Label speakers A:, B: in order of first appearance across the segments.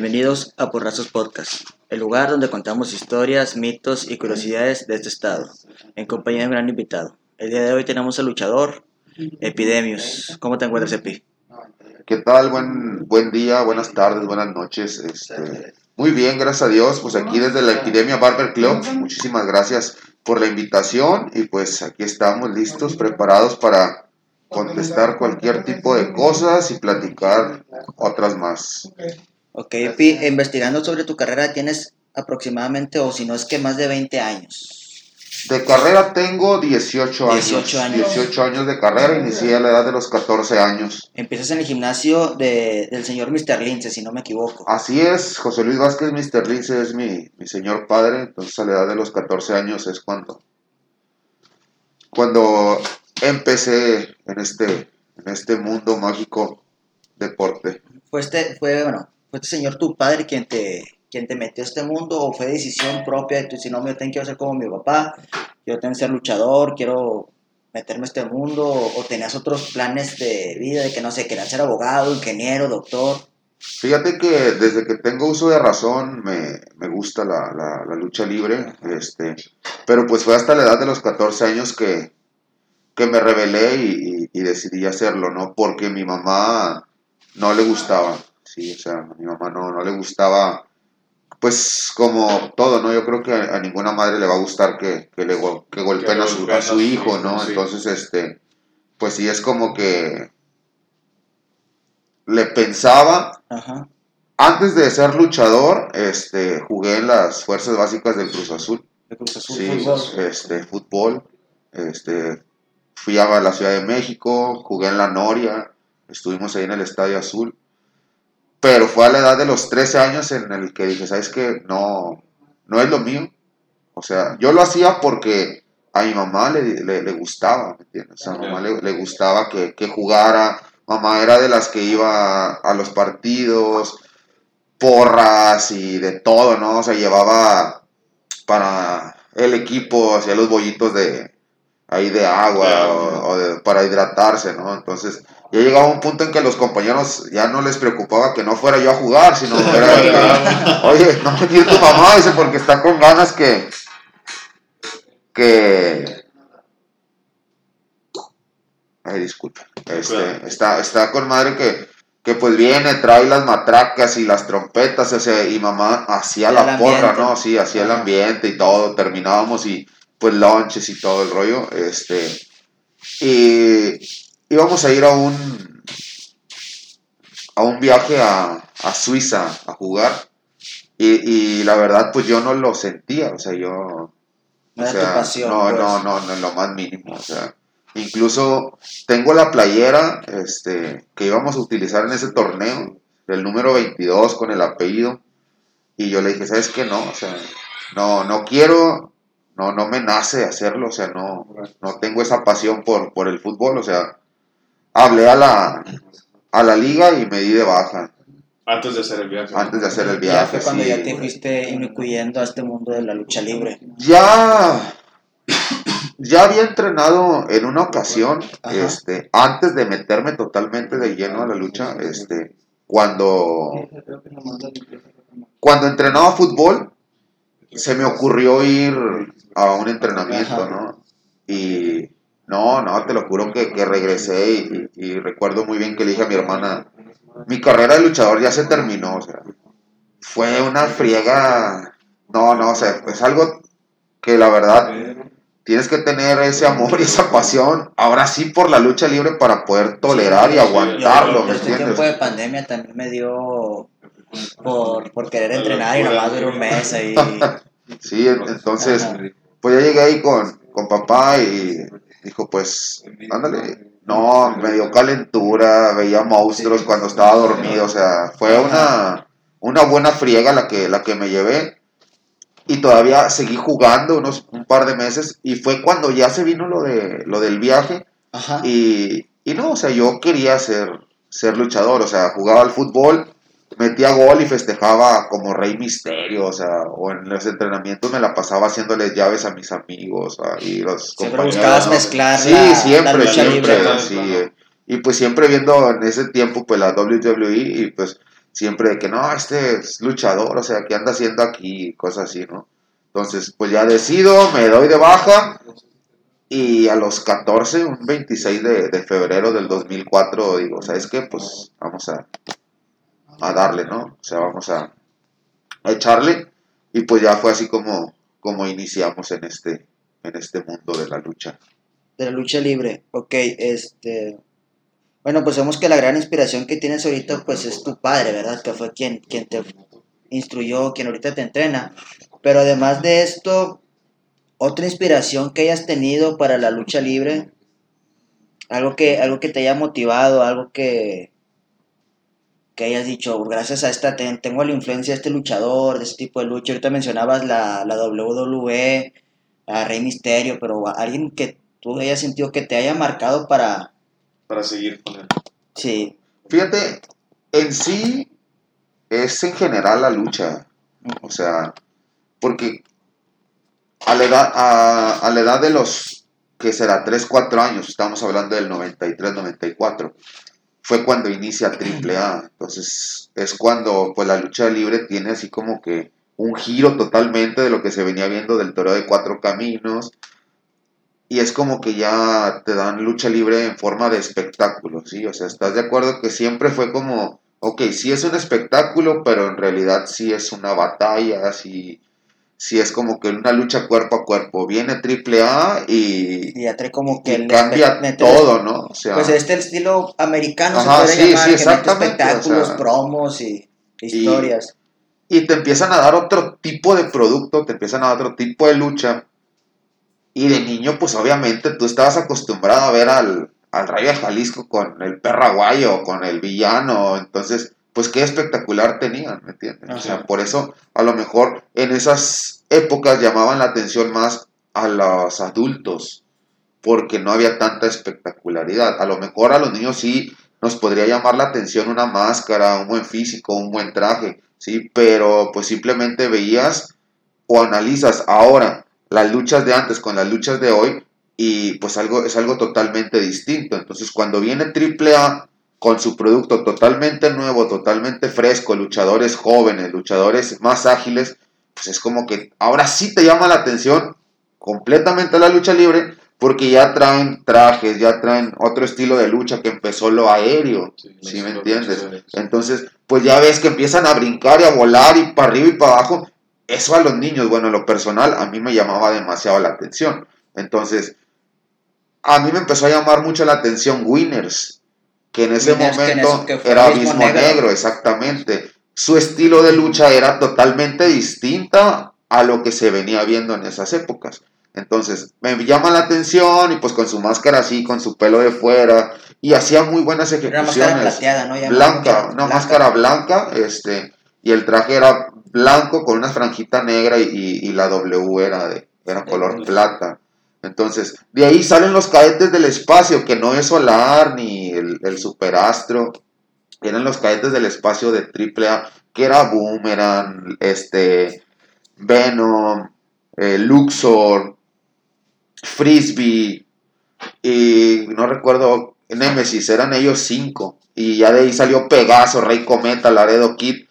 A: Bienvenidos a Porrazos Podcast, el lugar donde contamos historias, mitos y curiosidades de este estado, en compañía de un gran invitado. El día de hoy tenemos al luchador Epidemius. ¿Cómo te encuentras, Epi?
B: ¿Qué tal? Buen, buen día, buenas tardes, buenas noches. Este, muy bien, gracias a Dios. Pues aquí desde la Epidemia Barber Club, muchísimas gracias por la invitación y pues aquí estamos listos, preparados para contestar cualquier tipo de cosas y platicar otras más.
A: Ok, Epi, investigando sobre tu carrera tienes aproximadamente, o si no es que más de 20 años.
B: De carrera tengo 18 años.
A: 18 años.
B: 18 años de carrera, inicié a la edad de los 14 años.
A: Empiezas en el gimnasio de- del señor Mr. Lince, si no me equivoco.
B: Así es, José Luis Vázquez Mr. Lince es mi, mi señor padre, entonces a la edad de los 14 años es cuando, cuando empecé en este, en este mundo mágico deporte.
A: ¿Fue este, fue, bueno, fue este señor tu padre quien te, quien te metió a este mundo o fue decisión propia de tu, si no, yo tengo que ser como mi papá, yo tengo que ser luchador, quiero meterme a este mundo o, tenías otros planes de vida de que no sé, querías ser abogado, ingeniero, doctor?
B: Fíjate que desde que tengo uso de razón me, me gusta la, la- lucha libre, este, pero pues fue hasta la edad de los 14 años que, que me rebelé y- y decidí hacerlo, ¿no? Porque mi mamá no le gustaba, sí, o sea, a mi mamá no, no le gustaba, pues como todo, ¿no? Yo creo que a, a ninguna madre le va a gustar que, que le go- que golpeen a su, a su hijo, ¿no?
C: sí.
B: Entonces, este, pues sí, es como que le pensaba
A: Ajá.
B: antes de ser luchador, este, jugué en las fuerzas básicas del Cruz Azul.
A: De Cruz Azul,
B: Sí,
A: fútbol.
B: este, fútbol. Este, fui a la Ciudad de México, jugué en la Noria, estuvimos ahí en el Estadio Azul. Pero fue a la edad de los 13 años en el que dije, ¿sabes qué? No, no es lo mío. O sea, yo lo hacía porque a mi mamá le, le- le gustaba, ¿me entiendes? A mi mamá le, le gustaba que, que jugara. Mamá era de las que iba a los partidos, porras y de todo, ¿no? O sea, llevaba para el equipo, hacía los bollitos de ahí de agua o, de- para hidratarse, ¿no? Entonces, ya llegaba un punto en que los compañeros ya no les preocupaba que no fuera yo a jugar, sino fuera que, oye, no me tu mamá, dice, porque está con ganas que, que, ay, disculpa, este, está, está con madre que, que pues viene, trae las matracas y las trompetas, o sea, y mamá hacía la porra. ¿no? Sí, hacía el ambiente y todo, terminábamos y pues lunches y todo el rollo, este, y íbamos a ir a un, a un viaje a, a Suiza a jugar, y, y la verdad pues yo no lo sentía, o sea, yo...
A: No
B: O sea,
A: pasión.
B: no,
A: pues.
B: no, no, no, en lo más mínimo. O sea, incluso tengo la playera este, que íbamos a utilizar en ese torneo, el número 22 con el apellido. Y yo le dije, ¿sabes qué? No, o sea, no, no quiero, no, no me nace hacerlo, o sea, no, no tengo esa pasión por, por el fútbol, o sea, hablé a la, a la liga y me di de baja
C: Antes de hacer el viaje.
B: antes de hacer el
A: Ya
B: viaje.
A: fue cuando
B: sí,
A: ya te
B: güey.
A: fuiste incluyendo a este mundo de la lucha libre.
B: Ya, ya había entrenado en una ocasión,
A: Ajá.
B: este, antes de meterme totalmente de lleno a la lucha, este, cuando, cuando entrenaba fútbol, se me ocurrió ir a un entrenamiento. ¿no? Y no, no, te lo juro que, que regresé y, y- y recuerdo muy bien que le dije a mi hermana, mi carrera de luchador ya se terminó, o sea, fue una friega, no, no, o sea, es algo que la verdad tienes que tener ese amor y esa pasión, ahora sí por la lucha libre para poder tolerar y aguantarlo, ¿me
A: Este tiempo de
B: entiendes?
A: pandemia también me dio por, por querer entrenar y nomás duró un mes ahí.
B: Sí, en- entonces, pues ya llegué ahí con, con papá y dijo, pues, ándale. No, me dio calentura, veía monstruos cuando estaba dormido, o sea, fue una, una buena friega la que, la que me llevé. Y todavía seguí jugando unos un par de meses y fue cuando ya se vino lo, de, lo del viaje
A: Ajá.
B: y, y no, o sea, yo quería ser, ser luchador, o sea, jugaba al fútbol, metía gol y festejaba como Rey Misterio, o sea, o en los entrenamientos me la pasaba haciéndoles llaves a mis amigos ah, y los
A: Siempre
B: compañeros.
A: buscabas mezclar
B: Sí,
A: la,
B: siempre,
A: la
B: siempre,
A: libre.
B: sí, eh. Y pues siempre viendo en ese tiempo pues la WWE y pues siempre de que no, este es luchador, o sea, ¿qué anda haciendo aquí? Cosas así, ¿no? Entonces, pues ya decido, me doy de baja y a los 14, un 26 de, de febrero del 2004, digo, ¿sabes qué? Pues vamos a, a darle, ¿no? O sea, vamos a, echarle y pues ya fue así como, como iniciamos en este, en este mundo de la lucha.
A: De la lucha libre, ok, este... Bueno, pues vemos que la gran inspiración que tienes ahorita pues es tu padre, ¿verdad? Que fue quien, quien te instruyó, quien ahorita te entrena. Pero además de esto, otra inspiración que hayas tenido para la lucha libre, algo que, algo que te haya motivado, algo que, que hayas dicho, gracias a esta, tengo la influencia de este luchador, de este tipo de lucha. Ahorita mencionabas la, la WWE, a Rey Misterio, pero alguien que tú hayas sentido que te haya marcado para...
C: Para seguir con él.
A: Sí.
B: Fíjate, en sí es en general la lucha. O sea, porque a la edad, a, a la edad de los, que será 3, 4 años, estamos hablando del 93, 94, fue cuando inicia AAA. Entonces es cuando pues la lucha libre tiene así como que un giro totalmente de lo que se venía viendo del toro de cuatro caminos. Y es como que ya te dan lucha libre en forma de espectáculo, ¿sí? O sea, ¿estás de acuerdo que siempre fue como, ok, sí es un espectáculo, pero en realidad sí es una batalla, sí, sí es como que una lucha cuerpo a cuerpo. Viene AAA y,
A: Y ya trae como que...
B: y cambia todo, ¿no? O sea,
A: Pues este estilo americano
B: Ajá,
A: se puede
B: sí,
A: llamar,
B: sí,
A: que
B: exactamente,
A: espectáculos,
B: o sea,
A: promos y historias.
B: y te empiezan a dar otro tipo de producto, te empiezan a dar otro tipo de lucha. Y de niño, pues obviamente tú estabas acostumbrado a ver al, al Rayo de Jalisco con el perro aguayo, con el villano. Entonces, pues qué espectacular tenían, ¿me entiendes? O sea, por eso a lo mejor en esas épocas llamaban la atención más a los adultos, porque no había tanta espectacularidad. A lo mejor a los niños sí nos podría llamar la atención una máscara, un buen físico, un buen traje, sí, pero pues simplemente veías o analizas ahora las luchas de antes con las luchas de hoy y pues algo es algo totalmente distinto. Entonces, cuando viene AAA con su producto totalmente nuevo, totalmente fresco, luchadores jóvenes, luchadores más ágiles, pues es como que ahora sí te llama la atención completamente la lucha libre porque ya traen trajes, ya traen otro estilo de lucha que empezó lo aéreo, ¿sí me entiendes? Entonces, pues ya ves que empiezan a brincar y a volar y para arriba y para abajo. Eso a los niños, bueno, en lo personal, a mí me llamaba demasiado la atención. Entonces, a mí me empezó a llamar mucho la atención Winners, que en ese
A: Winners, que en
B: momento
A: que
B: era
A: Abismo Negro.
B: Negro, exactamente. Su estilo de lucha era totalmente distinta a lo que se venía viendo en esas épocas. Entonces, me llama la atención y pues con su máscara así, con su pelo de fuera, y hacía muy buenas
A: Era una
B: ejecuciones
A: máscara plateada, ¿no? Ya
B: blanca, una máscara blanca, este, y el traje era blanco con una franjita negra y, y- y la W era de era color plata. Entonces, de ahí salen los cadetes del espacio, que no es Solar ni el, el Superastro, eran los cadetes del espacio de AAA, que era Boomerang, este, Venom, eh, Luxor, Frisbee, y no recuerdo, Nemesis, eran ellos cinco. Y ya de ahí salió Pegaso, Rey Cometa, Laredo Kid.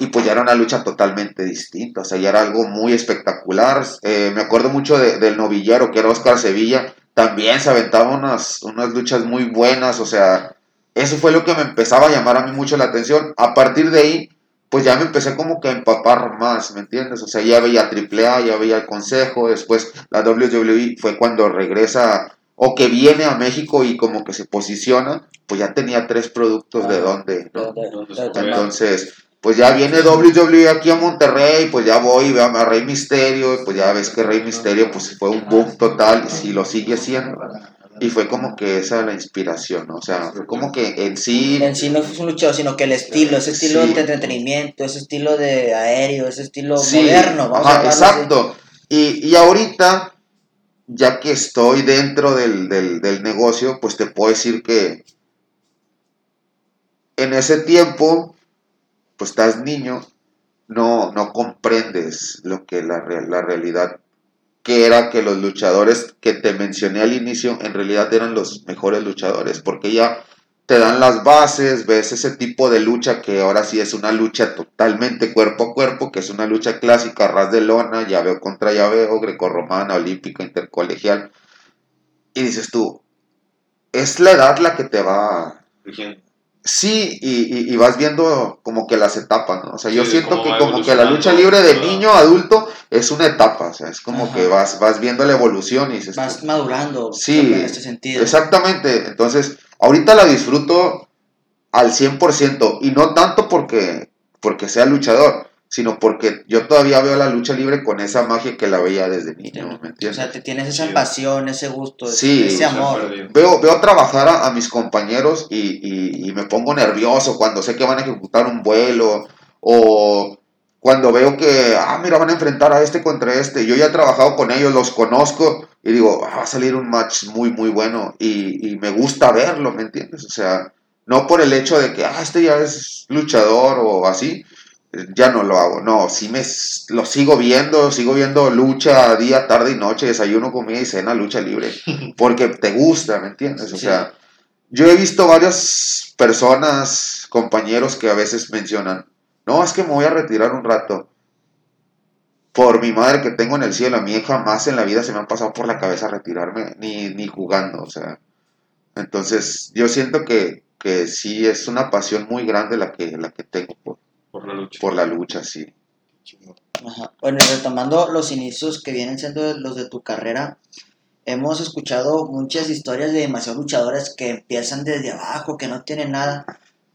B: Y pues ya era una lucha totalmente distinta. O sea, ya era algo muy espectacular. Eh, me acuerdo mucho de- del novillero, que era Oscar Sevilla. También se aventaba unas, unas luchas muy buenas. O sea, eso fue lo que me empezaba a llamar a mí mucho la atención. A partir de ahí, pues ya me empecé como que a empapar más, ¿me entiendes? O sea, ya veía AAA, ya veía el Consejo. Después la WWE fue cuando regresa o que viene a México y como que se posiciona, pues ya tenía tres productos de
A: Ah,
B: dónde. Entonces, pues ya viene WWE aquí a Monterrey, pues ya voy y veo a Rey Misterio, y pues ya ves que Rey Misterio pues fue un boom total y si lo sigue siendo. Y fue como que esa la inspiración, ¿no? O sea, fue como que en sí...
A: En sí no es un luchador, sino que el estilo, ese estilo
B: Sí.
A: de entretenimiento, ese estilo de aéreo, ese estilo
B: Sí,
A: moderno, vamos
B: ajá,
A: a
B: exacto. Y, y ahorita, ya que estoy dentro del, del, del negocio, pues te puedo decir que en ese tiempo, pues estás niño, no, no comprendes lo que la, la realidad que era que los luchadores que te mencioné al inicio en realidad eran los mejores luchadores, porque ya te dan las bases, ves ese tipo de lucha que ahora sí es una lucha totalmente cuerpo a cuerpo, que es una lucha clásica, ras de lona, llaveo contra llaveo, grecorromana, olímpica, intercolegial. Y dices tú, es la edad la que te va... Sí, y, y, vas viendo como que las etapas, ¿no? O sea, yo siento que como que la lucha libre de niño a adulto es una etapa, o sea, es como que vas, vas viendo la evolución y dices...
A: Vas madurando
B: sí,
A: en este sentido.
B: Exactamente, entonces ahorita la disfruto al 100% y no tanto porque, porque sea luchador, sino porque yo todavía veo la lucha libre con esa magia que la veía desde niño, ¿me entiendes?
A: O sea, te tienes esa pasión, ese gusto,
B: sí,
A: ese amor.
B: Veo, veo trabajar a, mis compañeros y, y, me pongo nervioso cuando sé que van a ejecutar un vuelo o cuando veo que, ah, mira, van a enfrentar a este contra este. Yo ya he trabajado con ellos, los conozco y digo, ah, va a salir un match muy, muy bueno y, y me gusta verlo, ¿me entiendes? O sea, no por el hecho de que, ah, este ya es luchador o así, ya no lo hago. No, sí me lo sigo viendo, sigo viendo lucha día, tarde y noche, desayuno, comida y cena, lucha libre, porque te gusta, ¿me entiendes? O sea, yo he visto varias personas, compañeros que a veces mencionan, no, es que me voy a retirar un rato. Por mi madre que tengo en el cielo, a mí jamás en la vida se me ha pasado por la cabeza retirarme, ni, ni jugando, o sea. Entonces, yo siento que, que sí es una pasión muy grande la que, la que tengo por,
C: por la lucha.
B: Por la lucha, sí.
A: Bueno, retomando los inicios que vienen siendo los de tu carrera, hemos escuchado muchas historias de demasiados luchadores que empiezan desde abajo, que no tienen nada.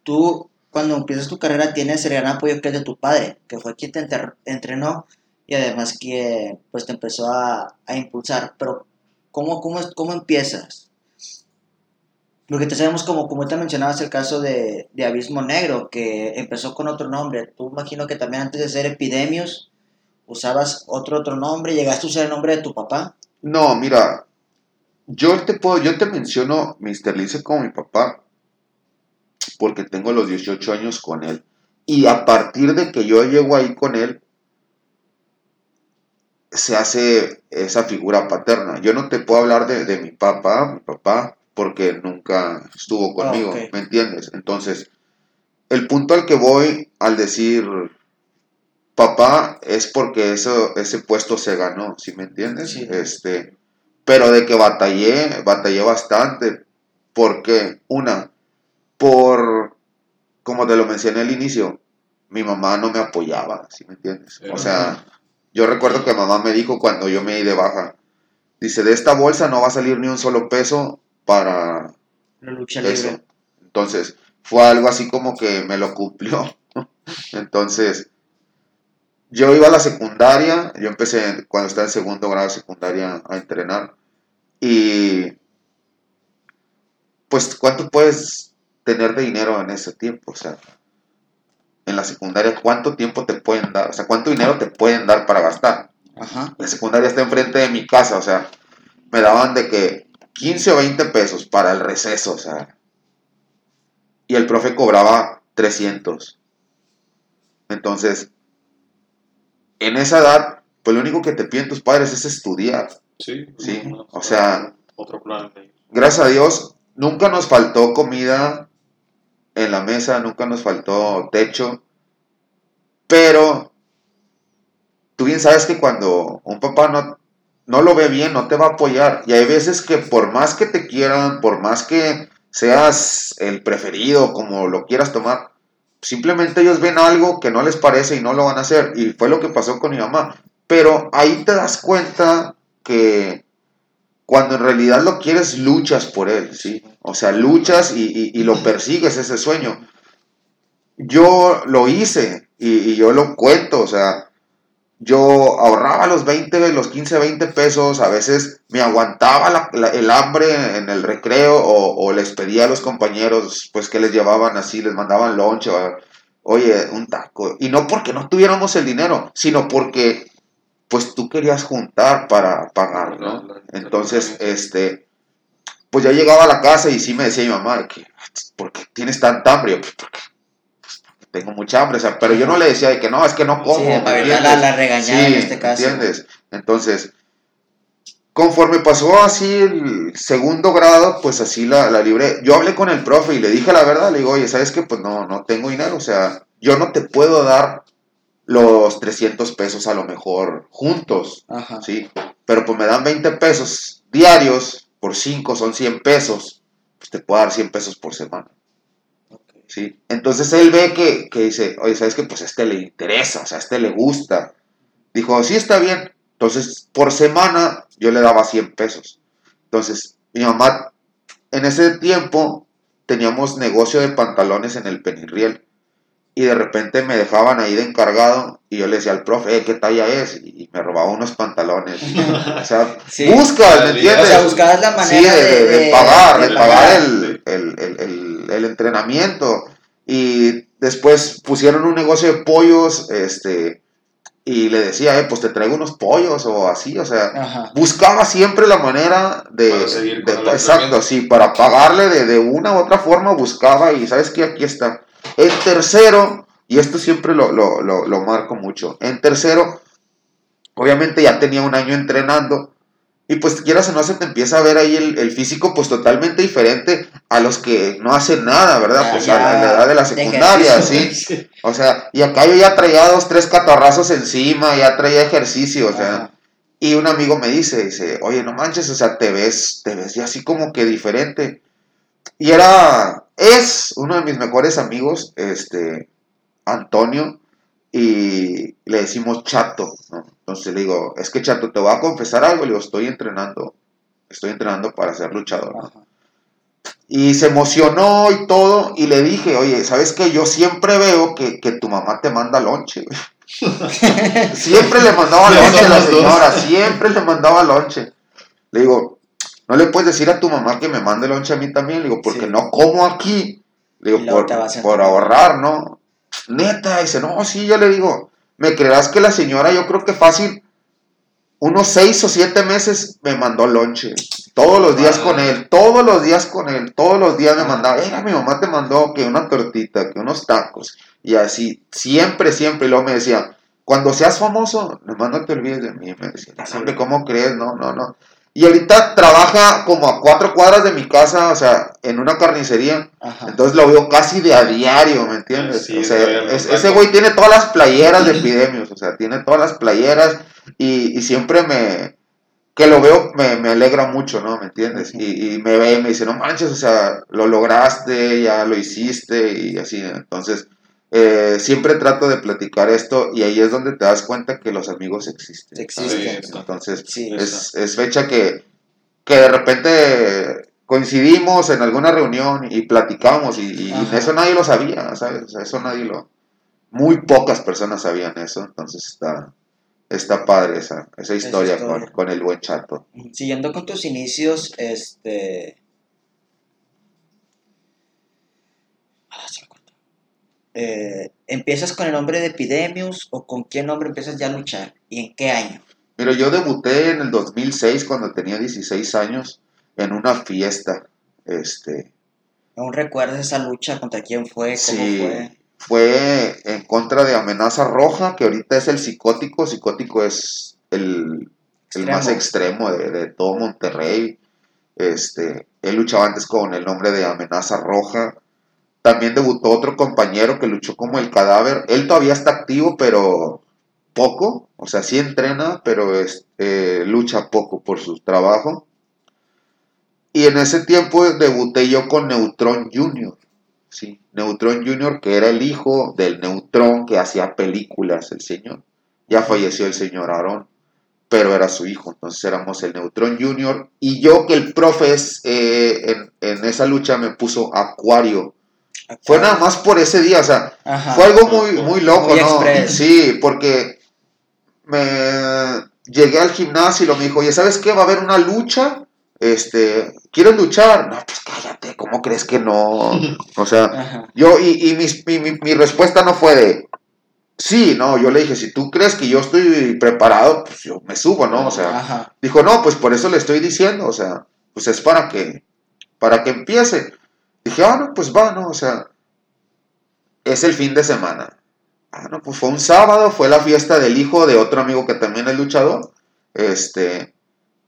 A: Tú, cuando empiezas tu carrera, tienes el gran apoyo que es de tu padre, que fue quien te entrenó y además que pues te empezó a, a impulsar. Pero, ¿cómo, cómo, cómo empiezas? Porque te sabemos, como, como te mencionabas, el caso de, de, Abismo Negro, que empezó con otro nombre. Tú imagino que también antes de ser Epidemios usabas otro otro nombre. ¿Llegaste a usar el nombre de tu papá?
B: No, mira, yo te puedo, yo te menciono Mr. Lince como mi papá porque tengo los 18 años con él. Y a partir de que yo llego ahí con él, se hace esa figura paterna. Yo no te puedo hablar de, de mi papá, mi papá porque nunca estuvo ah, conmigo, ¿me entiendes? Entonces, el punto al que voy al decir papá es porque eso, ese puesto se ganó, ¿sí me entiendes? Este, pero de que batallé, batallé bastante, porque una, por, como te lo mencioné al inicio, mi mamá no me apoyaba, ¿sí me entiendes? O sea, yo recuerdo que mamá me dijo cuando yo me di de baja, dice, de esta bolsa no va a salir ni un solo peso para
A: la lucha libre.
B: Entonces, fue algo así como que me lo cumplió. Entonces, yo iba a la secundaria, yo empecé cuando estaba en segundo grado de secundaria a entrenar. Y pues, ¿cuánto puedes tener de dinero en ese tiempo? O sea, en la secundaria, ¿cuánto tiempo te pueden dar? O sea, ¿cuánto dinero te pueden dar para gastar?
A: Ajá.
B: La secundaria está enfrente de mi casa, o sea, me daban de que 15 o 20 pesos para el receso, o sea. Y el profe cobraba 300. Entonces, en esa edad, pues lo único que te piden tus padres es estudiar.
C: Sí.
B: Sí. O sea,
C: otro plan.
B: Gracias a Dios, nunca nos faltó comida en la mesa, nunca nos faltó techo. Pero tú bien sabes que cuando un papá no no lo ve bien, no te va a apoyar. Y hay veces que por más que te quieran, por más que seas el preferido, como lo quieras tomar, simplemente ellos ven algo que no les parece y no lo van a hacer. Y fue lo que pasó con mi mamá. Pero ahí te das cuenta que cuando en realidad lo quieres, luchas por él, ¿sí? O sea, luchas y, lo persigues ese sueño. Yo lo hice y, y yo lo cuento, o sea, yo ahorraba los 20, los 15, 20 pesos, a veces me aguantaba el hambre en el recreo o, les pedía a los compañeros pues que les llevaban así, les mandaban lonche, oye, un taco. Y no porque no tuviéramos el dinero, sino porque pues tú querías juntar para pagar, ¿no? Entonces, este, pues ya llegaba a la casa y sí me decía mi mamá, que, ¿por qué tienes tanta hambre? Yo, porque tengo mucha hambre, o sea, pero yo no le decía de que no, es que no como. Sí,
A: la, la regañada en este caso.
B: ¿Entiendes? Entonces, conforme pasó así el segundo grado, pues así la, la libré. Yo hablé con el profe y le dije la verdad, le digo, oye, ¿sabes qué? Pues no, no tengo dinero, o sea, yo no te puedo dar los 300 pesos a lo mejor juntos,
A: Ajá.
B: ¿sí? Pero pues me dan 20 pesos diarios, por 5 son 100 pesos, pues te puedo dar 100 pesos por semana. ¿Sí? Entonces él ve que, que dice, oye, ¿sabes qué? Pues a este le interesa, o sea, a este le gusta. Dijo, sí, está bien. Entonces, por semana yo le daba 100 pesos. Entonces, mi mamá, en ese tiempo, teníamos negocio de pantalones en el Penirriel. Y de repente me dejaban ahí de encargado y yo le decía al profe, "Eh, ¿qué talla es? Y me robaba unos pantalones. o sea,
A: Sí.
B: buscas, ¿me entiendes?
A: O sea, buscabas la manera
B: Sí, de, de- de
A: de-
B: pagar, de,
A: de
B: pagar
A: pagar.
B: el, el- el- el- el entrenamiento. Y después pusieron un negocio de pollos, este, y le decía, eh, pues te traigo unos pollos o así, o sea,
A: Ajá.
B: buscaba siempre la manera de,
C: Para seguir con
B: de-
C: el
B: exacto, sí, para pagarle de, de una u otra forma, buscaba y sabes que aquí está. En tercero, y esto siempre lo, lo, lo, lo marco mucho, en tercero, obviamente ya tenía un año entrenando, y pues quieras o no se te empieza a ver ahí el, el físico pues totalmente diferente a los que no hacen nada, ¿verdad? Pues
A: ya,
B: a la, edad de la secundaria. ¿sí? O sea, y acá yo ya traía dos, tres catarrazos encima, ya traía ejercicio, o sea,
A: Ajá.
B: y un amigo me dice, dice, oye, no manches, o sea, te ves, te ves ya así como que diferente. Y era, es uno de mis mejores amigos, este, Antonio, y le decimos Chato, ¿no? Entonces le digo, es que Chato, te voy a confesar algo, le digo, estoy entrenando, estoy entrenando para ser luchador. ¿no? Y se emocionó y todo, y le dije, oye, ¿sabes qué? Yo siempre veo que, que tu mamá te manda lonche. Siempre le mandaba lonche a la señora, siempre le mandaba lonche. Le digo, no le puedes decir a tu mamá que me mande lonche a mí también, le digo, porque
A: Sí.
B: no como aquí. Le digo, por, ahorrar, ¿no? Neta, dice, no, sí, yo le digo, me creerás que la señora, yo creo que fácil, unos seis o siete meses me mandó lonche. Todos los días con él, todos los días con él, todos los días me mandaba, era mi mamá te mandó que una tortita, que unos tacos, y así, siempre, siempre, y luego me decía, cuando seas famoso, nomás no te olvides de mí, me decía, "No, hombre, ¿cómo crees? No, no, no. Y ahorita trabaja como a cuatro cuadras de mi casa, o sea, en una carnicería,
A: Ajá.
B: entonces lo veo casi de a diario, ¿me entiendes?
C: Sí,
B: o sea, es- ese güey tiene todas las playeras de epidemios, o sea, tiene todas las playeras y, y siempre me, que lo veo, me, me alegra mucho, ¿no? ¿Me entiendes? Y, y me ve y me dice, no manches, o sea, lo lograste, ya lo hiciste y así, entonces, eh, siempre trato de platicar esto y ahí es donde te das cuenta que los amigos existen.
A: Existen.
B: Entonces,
A: Sí.
B: es, es fecha que, que de repente coincidimos en alguna reunión y platicamos y, eso nadie lo sabía, ¿sabes? O sea, eso nadie lo... Muy pocas personas sabían eso, entonces está, está padre esa, esa historia,
A: historia.
B: Con, con el buen chato.
A: Siguiendo con tus inicios, este. Ah, se me cortó. Eh, ¿Empiezas con el nombre de Epidemius o con qué nombre empiezas ya a luchar? ¿Y en qué año?
B: Mira, yo debuté en el 2006 cuando tenía 16 años en una fiesta, este,
A: ¿Aún recuerdas esa lucha? ¿Contra quién fue? ¿Cómo
B: Sí,
A: fue?
B: fue en contra de Amenaza Roja, que ahorita es el psicótico. Psicótico es el, el más extremo de, de todo Monterrey. Este, él luchaba antes con el nombre de Amenaza Roja. También debutó otro compañero que luchó como el cadáver. Él todavía está activo, pero poco. O sea, sí entrena, pero es, eh, lucha poco por su trabajo. Y en ese tiempo debuté yo con Neutron Jr. Sí, Neutron Jr., que era el hijo del Neutron que hacía películas, el señor. Ya falleció el señor Aarón, pero era su hijo, entonces éramos el Neutron Jr. Y yo, que el profe eh, en, en esa lucha me puso Acuario. Fue nada más por ese día, o sea,
A: Ajá.
B: fue algo muy, muy loco,
A: Muy
B: ¿no?
A: express.
B: Sí, porque me llegué al gimnasio y lo me dijo, oye, ¿sabes qué? Va a haber una lucha. Este, ¿quieres luchar? No, pues cállate, ¿cómo crees que no? O sea,
A: Ajá.
B: yo, y, y mis- mi, mi- mi respuesta no fue de, sí, no, yo le dije, si tú crees que yo estoy preparado, pues yo me subo, ¿no? O sea,
A: Ajá.
B: Dijo, no, pues por eso le estoy diciendo, o sea, pues es para que, para que empiece. Dije, ah, no, pues va, ¿no? O sea, es el fin de semana. Ah, no, pues fue un sábado, fue la fiesta del hijo de otro amigo que también es luchador. Este,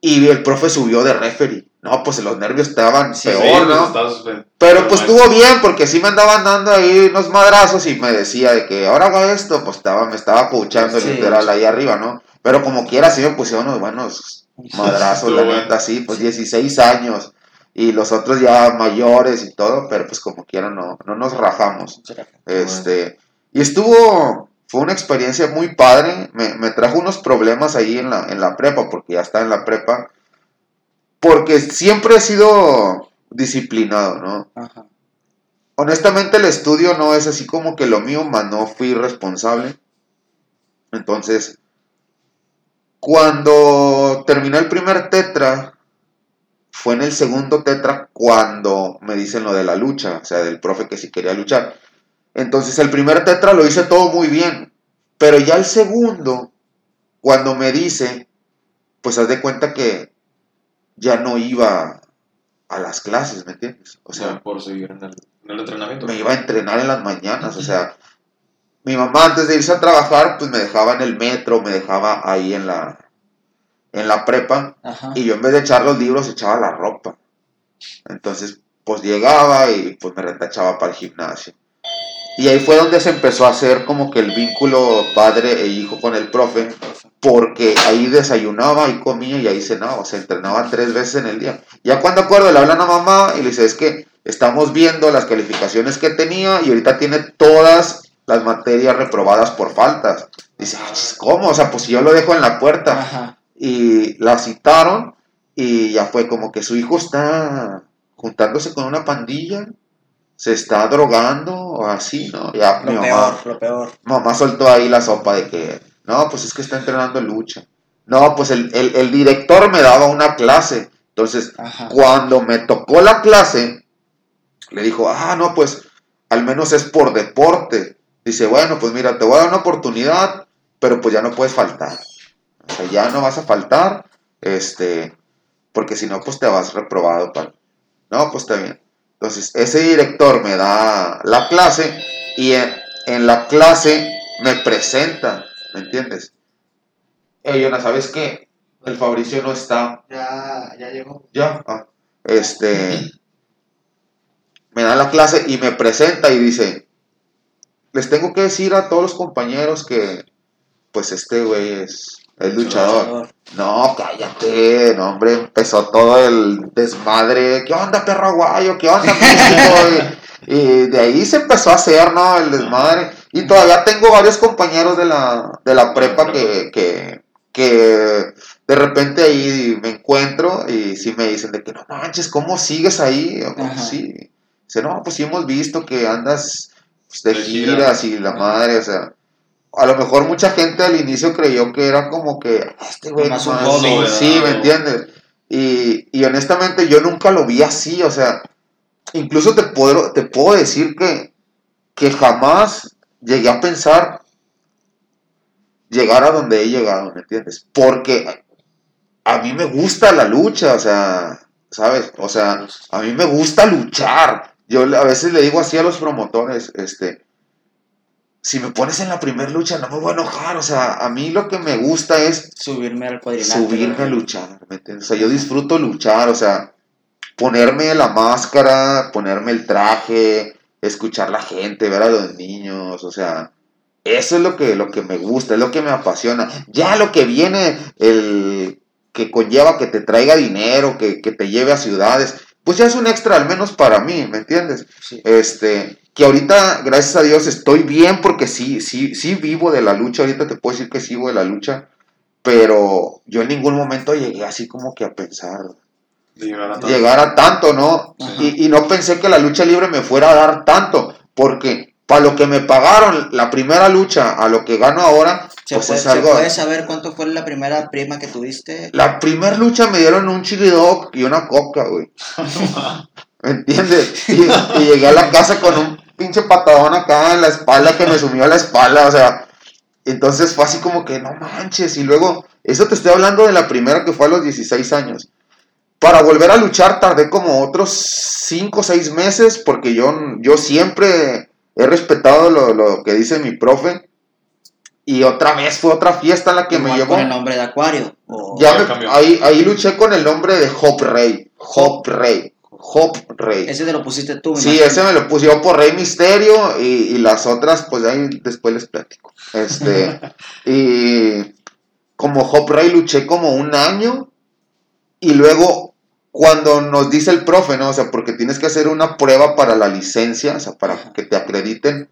B: Y el profe subió de referee. No, pues los nervios estaban
A: Sí,
B: peor,
C: Sí, pues,
B: ¿no?
C: estás- pero
B: pues estuvo bien porque sí me andaban dando ahí unos madrazos y me decía de que ahora hago esto, pues estaba, me estaba puchando
A: Sí.
B: literal ahí arriba, ¿no? Pero como quiera sí me pusieron unos buenos madrazos, la neta, sí, pues 16 años y los otros ya mayores y todo, pero pues como quiera no, no nos rajamos. Este, y estuvo, fue una experiencia muy padre, me, me trajo unos problemas ahí en la, en la prepa, porque ya está en la prepa, porque siempre he sido disciplinado, ¿no?
A: Ajá.
B: Honestamente el estudio no es así como que lo mío, más no fui responsable. Entonces, cuando terminé el primer tetra, fue en el segundo tetra cuando me dicen lo de la lucha, o sea, del profe que sí quería luchar. Entonces el primer tetra lo hice todo muy bien, pero ya el segundo, cuando me dice, pues haz de cuenta que ya no iba a las clases, ¿me entiendes? O sea,
C: por seguir en el, en el entrenamiento.
B: me iba a entrenar en las mañanas, o sea, mi mamá antes de irse a trabajar, pues me dejaba en el metro, me dejaba ahí en la, en la prepa,
A: Ajá.
B: y yo en vez de echar los libros, echaba la ropa. Entonces, pues llegaba y pues me retachaba para el gimnasio. Y ahí fue donde se empezó a hacer como que el vínculo padre e hijo con el profe, porque ahí desayunaba y comía y ahí cenaba, o sea, entrenaba tres veces en el día. Ya cuando acuerdo le hablan a mamá y le dice, es que estamos viendo las calificaciones que tenía y ahorita tiene todas las materias reprobadas por faltas. Dice, "Ah, chis, ¿cómo? O sea, pues si yo lo dejo en la puerta.
A: Ajá.
B: Y la citaron y ya fue como que su hijo está juntándose con una pandilla, se está drogando o así, ¿no? Ya mi
A: Lo
B: mamá,
A: peor, lo peor.
B: mamá soltó ahí la sopa de que, no, pues es que está entrenando lucha. No, pues el, el- el director me daba una clase. Entonces,
A: Ajá.
B: cuando me tocó la clase, le dijo, ah, no, pues al menos es por deporte. Dice, bueno, pues mira, te voy a dar una oportunidad, pero pues ya no puedes faltar. O sea, ya no vas a faltar, este, porque si no, pues te vas reprobado. Para... No, pues está bien. Entonces, ese director me da la clase y en, en la clase me presenta, ¿me entiendes? Ey, Yona, ¿sabes qué? El Fabricio no está.
A: Ya, ya llegó.
B: Ya, ah, este, me da la clase y me presenta y dice, les tengo que decir a todos los compañeros que, pues este güey es el luchador. No, cállate, no, hombre, empezó todo el desmadre. ¿Qué onda, perro aguayo? ¿Qué onda, México? y, y de ahí se empezó a hacer, ¿no? El desmadre. Y todavía tengo varios compañeros de la, de la prepa que, que, que de repente ahí me encuentro y sí me dicen de que no manches, ¿cómo sigues ahí? Yo, "Pues
A: Ajá.
B: sí. Dice, no, pues sí hemos visto que andas pues, de
C: De gira.
B: giras y la madre, o sea, a lo mejor mucha gente al inicio creyó que era como que "Ah, este güey
A: Nomás un hobby,
B: sí, sí, ¿me entiendes? Y, y honestamente yo nunca lo vi así, o sea, incluso te puedo, te puedo decir que, que jamás llegué a pensar llegar a donde he llegado, ¿me entiendes? Porque a mí me gusta la lucha, o sea, ¿sabes? O sea, a mí me gusta luchar. Yo a veces le digo así a los promotores, este, si me pones en la primera lucha no me voy a enojar, o sea, a mí lo que me gusta es
A: Subirme al cuadrilátero.
B: subirme a luchar, ¿me entiendes? O sea, yo disfruto luchar, o sea, ponerme la máscara, ponerme el traje, escuchar la gente, ver a los niños, o sea, eso es lo que, lo que me gusta, es lo que me apasiona. Ya lo que viene, el que conlleva que te traiga dinero, que, que te lleve a ciudades, pues ya es un extra, al menos para mí, ¿me entiendes?
A: Sí.
B: Este, que ahorita, gracias a Dios, estoy bien porque sí, sí, sí vivo de la lucha, ahorita te puedo decir que sí vivo de la lucha, pero yo en ningún momento llegué así como que a pensar,
C: de llegar a tanto.
B: llegar a tanto, ¿no? Y, y no pensé que la lucha libre me fuera a dar tanto, porque para lo que me pagaron la primera lucha a lo que gano ahora,
A: ¿Se,
B: pues
A: puede, se saber cuánto fue la primera prima que tuviste?
B: La primera lucha me dieron un chili dog y una coca, güey. ¿Me entiendes? Y, y llegué a la casa con un pinche patadón acá en la espalda que me sumió a la espalda, o sea. Entonces fue así como que no manches. Y luego, eso te estoy hablando de la primera que fue a los 16 años. Para volver a luchar tardé como otros 5 o 6 meses porque yo, yo siempre he respetado lo, lo que dice mi profe. Y otra vez fue otra fiesta en la que me llevó.
A: con el nombre de Acuario. o-
B: Ya me-
C: cambió.
B: ahí, ahí luché con el nombre de Hop Rey. Hop Rey. Hop Rey.
A: Ese te lo pusiste tú.
B: Sí,
A: imagino.
B: ese me lo puse yo por Rey Misterio y, y las otras, pues ahí después les platico. Este, y como Hop Rey luché como un año y luego cuando nos dice el profe, ¿no? O sea, porque tienes que hacer una prueba para la licencia, o sea, para que te acrediten,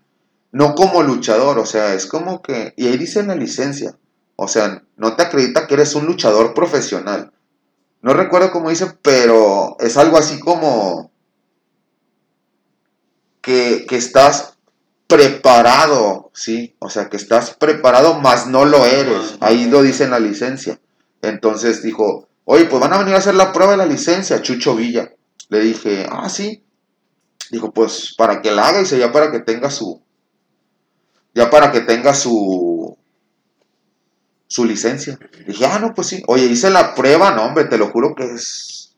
B: no como luchador, o sea, es como que, y ahí dice en la licencia, o sea, no te acredita que eres un luchador profesional. No recuerdo cómo dice, pero es algo así como que, que estás preparado, ¿sí? O sea, que estás preparado, más no lo eres. Ahí lo dice en la licencia. Entonces dijo, oye, pues van a venir a hacer la prueba de la licencia, Chucho Villa. Le dije, ah, sí. Dijo, pues para que la haga, dice, ya para que tenga su, ya para que tenga su, su licencia. Dije, ah, no, pues sí. Oye, hice la prueba, no, hombre, te lo juro que es,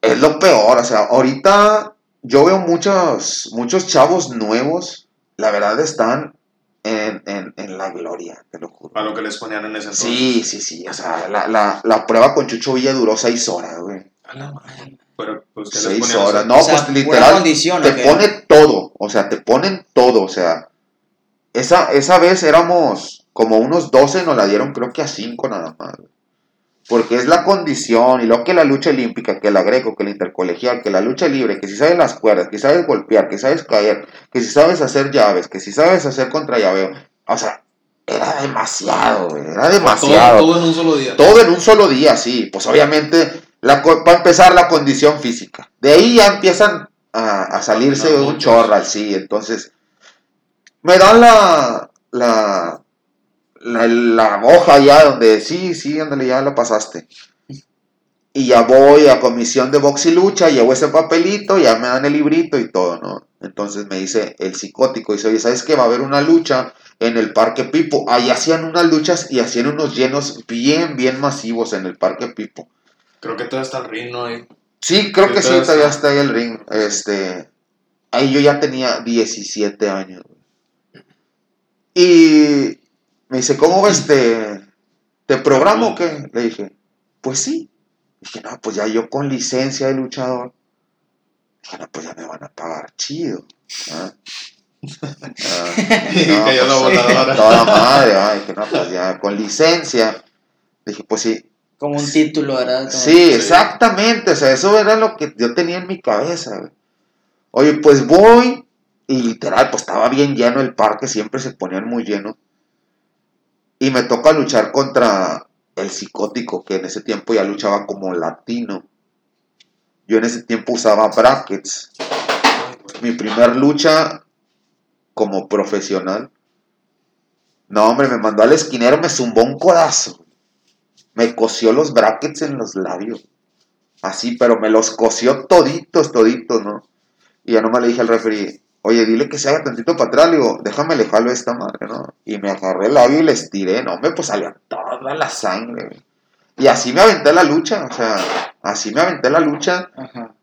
B: es lo peor. O sea, ahorita yo veo muchos, muchos chavos nuevos, la verdad están en, en, en la gloria, te lo juro.
C: A lo que les ponían en ese entonces.
B: Sí, sí, sí. O sea, la, la, la prueba con Chucho Villa duró seis horas, güey.
C: A la madre. Pero, pues, ¿qué les
B: Seis horas. No,
A: O sea,
B: pues literal. te
A: ¿o qué?
B: pone todo. O sea, te ponen todo. O sea, esa, esa vez éramos como unos 12, nos la dieron creo que a 5 nada más. Porque es la condición, y lo que la lucha olímpica, que la greco, que la intercolegial, que la lucha libre, que si sabes las cuerdas, que sabes golpear, que sabes caer, que si sabes hacer llaves, que si sabes hacer contrallaveo. O sea, era demasiado, era demasiado.
D: Todo, todo en un solo día.
B: Todo en un solo día, sí. Pues obviamente, la, para empezar la condición física. De ahí ya empiezan a, a salirse un
C: muchos.
B: chorral, sí. Entonces, me dan la, la, la, la hoja ya donde, sí, sí, ándale, ya la pasaste. Y ya voy a comisión de box y lucha, llevo ese papelito, ya me dan el librito y todo, ¿no? Entonces me dice el psicótico, dice, oye, ¿sabes qué? Va a haber una lucha en el Parque Pipo. Ahí hacían unas luchas y hacían unos llenos bien, bien masivos en el Parque Pipo.
C: Creo que todo está el ring, ¿no? Ahí.
B: Sí, creo que sí, todavía
C: ah.
B: está ahí el ring. Este, ahí yo ya tenía 17 años. güey. Y me dice, ¿cómo ves? ¿Te, programo o qué? Le dije, pues sí. Dije, no, pues ya yo con licencia de luchador. Dije, no, pues ya me van a pagar chido. ¿ah? Ah, no, pues. Toda madre, ay, dije, no, pues ya con licencia. Dije, pues sí,
A: Como un título, ¿verdad? Como-
B: Sí, exactamente, o sea, eso era lo que yo tenía en mi cabeza. güey. Oye, pues voy y literal, pues estaba bien lleno el parque, siempre se ponían muy llenos. Y me toca luchar contra el psicótico, que en ese tiempo ya luchaba como latino. Yo en ese tiempo usaba brackets. Mi primer lucha como profesional. No, hombre, me mandó al esquinero, me zumbó un codazo. Me cosió los brackets en los labios. Así, pero me los cosió toditos, toditos, ¿no? Y ya nomás le dije al referee, oye, dile que se haga tantito para atrás. Le digo, déjame le jalo a esta madre, ¿no? Y me agarré el labio y le estiré. No, me pues salió toda la sangre. Y así me aventé la lucha, o sea, así me aventé la lucha.
A: Ajá.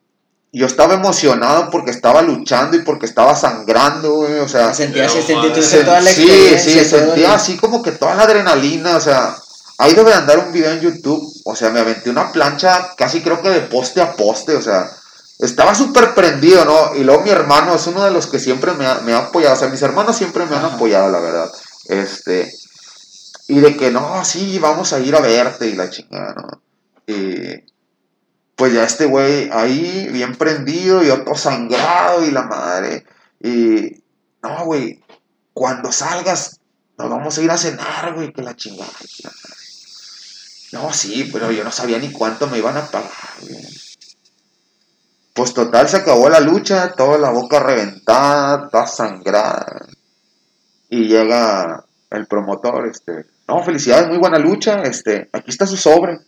B: Yo estaba emocionado porque estaba luchando y porque estaba sangrando, güey, o sea...
A: Sentía,
C: Pero,
A: sentí,
C: madre,
A: tuviste toda la
B: Sí, sí, sentía así como que toda la adrenalina, o sea, ahí debe de andar un video en YouTube, o sea, me aventé una plancha casi creo que de poste a poste, o sea, estaba súper prendido, ¿no? Y luego mi hermano es uno de los que siempre me ha, me ha apoyado, o sea, mis hermanos siempre me han
A: Ajá.
B: apoyado, la verdad, este, y de que no, sí, vamos a ir a verte y la chingada, ¿no? Y pues ya este güey ahí bien prendido y otro sangrado y la madre, y no, güey, cuando salgas, nos vamos a ir a cenar, güey, que la chingada. que la madre. No, sí, pero yo no sabía ni cuánto me iban a pagar. Pues total, se acabó la lucha, toda la boca reventada, toda sangrada. Y llega el promotor, este, no, felicidades, muy buena lucha, este, aquí está su sobre.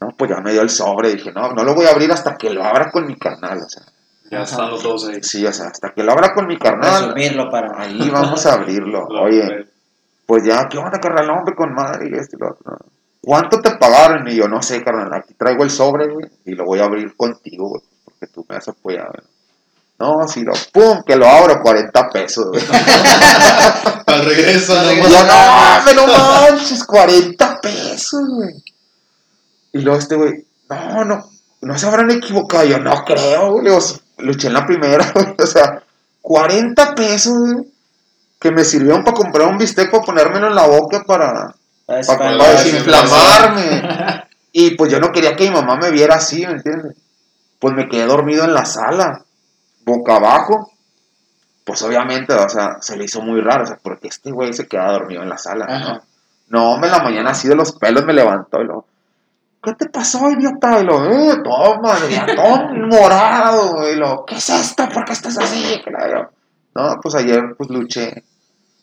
B: No, pues ya me dio el sobre, dije, no, no lo voy a abrir hasta que lo abra con mi carnal, o sea.
C: Ya están los dos ahí.
B: Sí, o sea, hasta que lo abra con mi carnal.
A: Resumirlo para.
B: Ahí vamos a abrirlo.
C: Lo-
B: Oye, pues ya, ¿qué onda, carnal? Hombre, con madre y esto y lo otro. ¿Cuánto te pagaron? Y yo, no sé, carnal, aquí traigo el sobre, güey, y lo voy a abrir contigo, güey, porque tú me has apoyado. güey. No, si lo, pum, que lo abro, 40 pesos, güey.
C: Al regreso,
A: No
B: yo, no mames, no manches, 40 pesos, güey. Y luego este güey, no, no, no se habrán equivocado. Yo, no creo, güey. Luché en la primera, güey. O sea, 40 pesos, güey. Que me sirvieron para comprar un bistec para ponérmelo en la boca para,
A: Para
B: para,
C: Para
B: para
C: desinflamar.
B: desinflamarme. Y pues yo no quería que mi mamá me viera así, ¿me entiendes? Pues me quedé dormido en la sala, boca abajo. Pues obviamente, o sea, se le hizo muy raro, o sea, porque este güey se queda dormido en la sala,
A: Ajá.
B: ¿no? No, en la mañana así de los pelos me levantó y lo, ¿qué te pasó, idiota? Y lo, eh, madre, todo morado, y lo, ¿qué es esto? ¿Por qué estás así? Yo, no, pues ayer pues luché.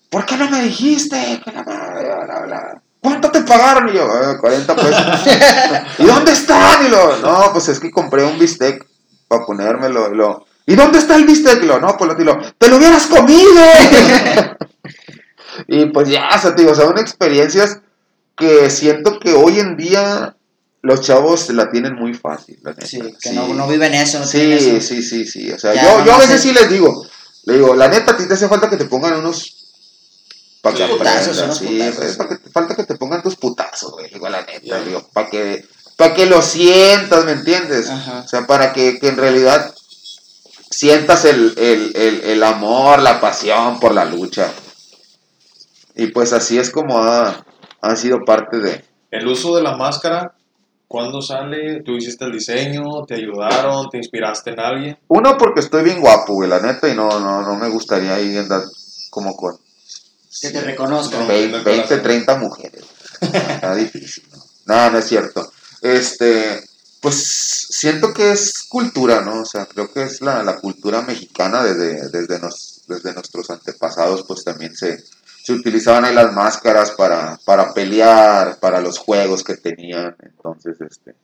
B: ¿Por qué no me dijiste? Que la madre, bla, bla. ¿Cuánto te pagaron? Y yo, "Eh, 40 pesos. ¿Y dónde están? Y lo, no, pues es que compré un bistec para ponérmelo. Y lo, ¿y dónde está el bistec? Y lo, no, pues lo, y lo, ¡te lo hubieras comido! y pues ya, o sea, digo, son experiencias que siento que hoy en día los chavos la tienen muy fácil, la neta.
A: Sí, que No, no viven eso, no
B: Sí,
A: eso.
B: sí, sí, sí. O sea,
A: Ya,
B: yo, yo a veces
A: es-
B: sí les digo, le digo, la neta, a ti te hace falta que te pongan unos para que sí, para que te falta que te pongan tus putazos, güey, digo, la neta, digo, para que, para que lo sientas, ¿me entiendes?
A: Ajá.
B: O sea, para que, que en realidad sientas el, el, el, el amor, la pasión por la lucha. Y pues así es como ha, ha sido parte de...
C: El uso de la máscara, ¿cuándo sale? ¿Tú hiciste el diseño? ¿Te ayudaron? ¿Te inspiraste en alguien?
B: Uno, porque estoy bien guapo, güey, la neta, y no, no, no me gustaría ahí andar como con
A: Que te reconozcan.
C: No.
B: 20, 20, 30 mujeres. Está difícil, ¿no? No, no es cierto. Este, pues siento que es cultura, ¿no? O sea, creo que es la, la cultura mexicana desde, desde, nos- desde nuestros antepasados, pues también se, se utilizaban ahí las máscaras para, para pelear, para los juegos que tenían. Entonces, este,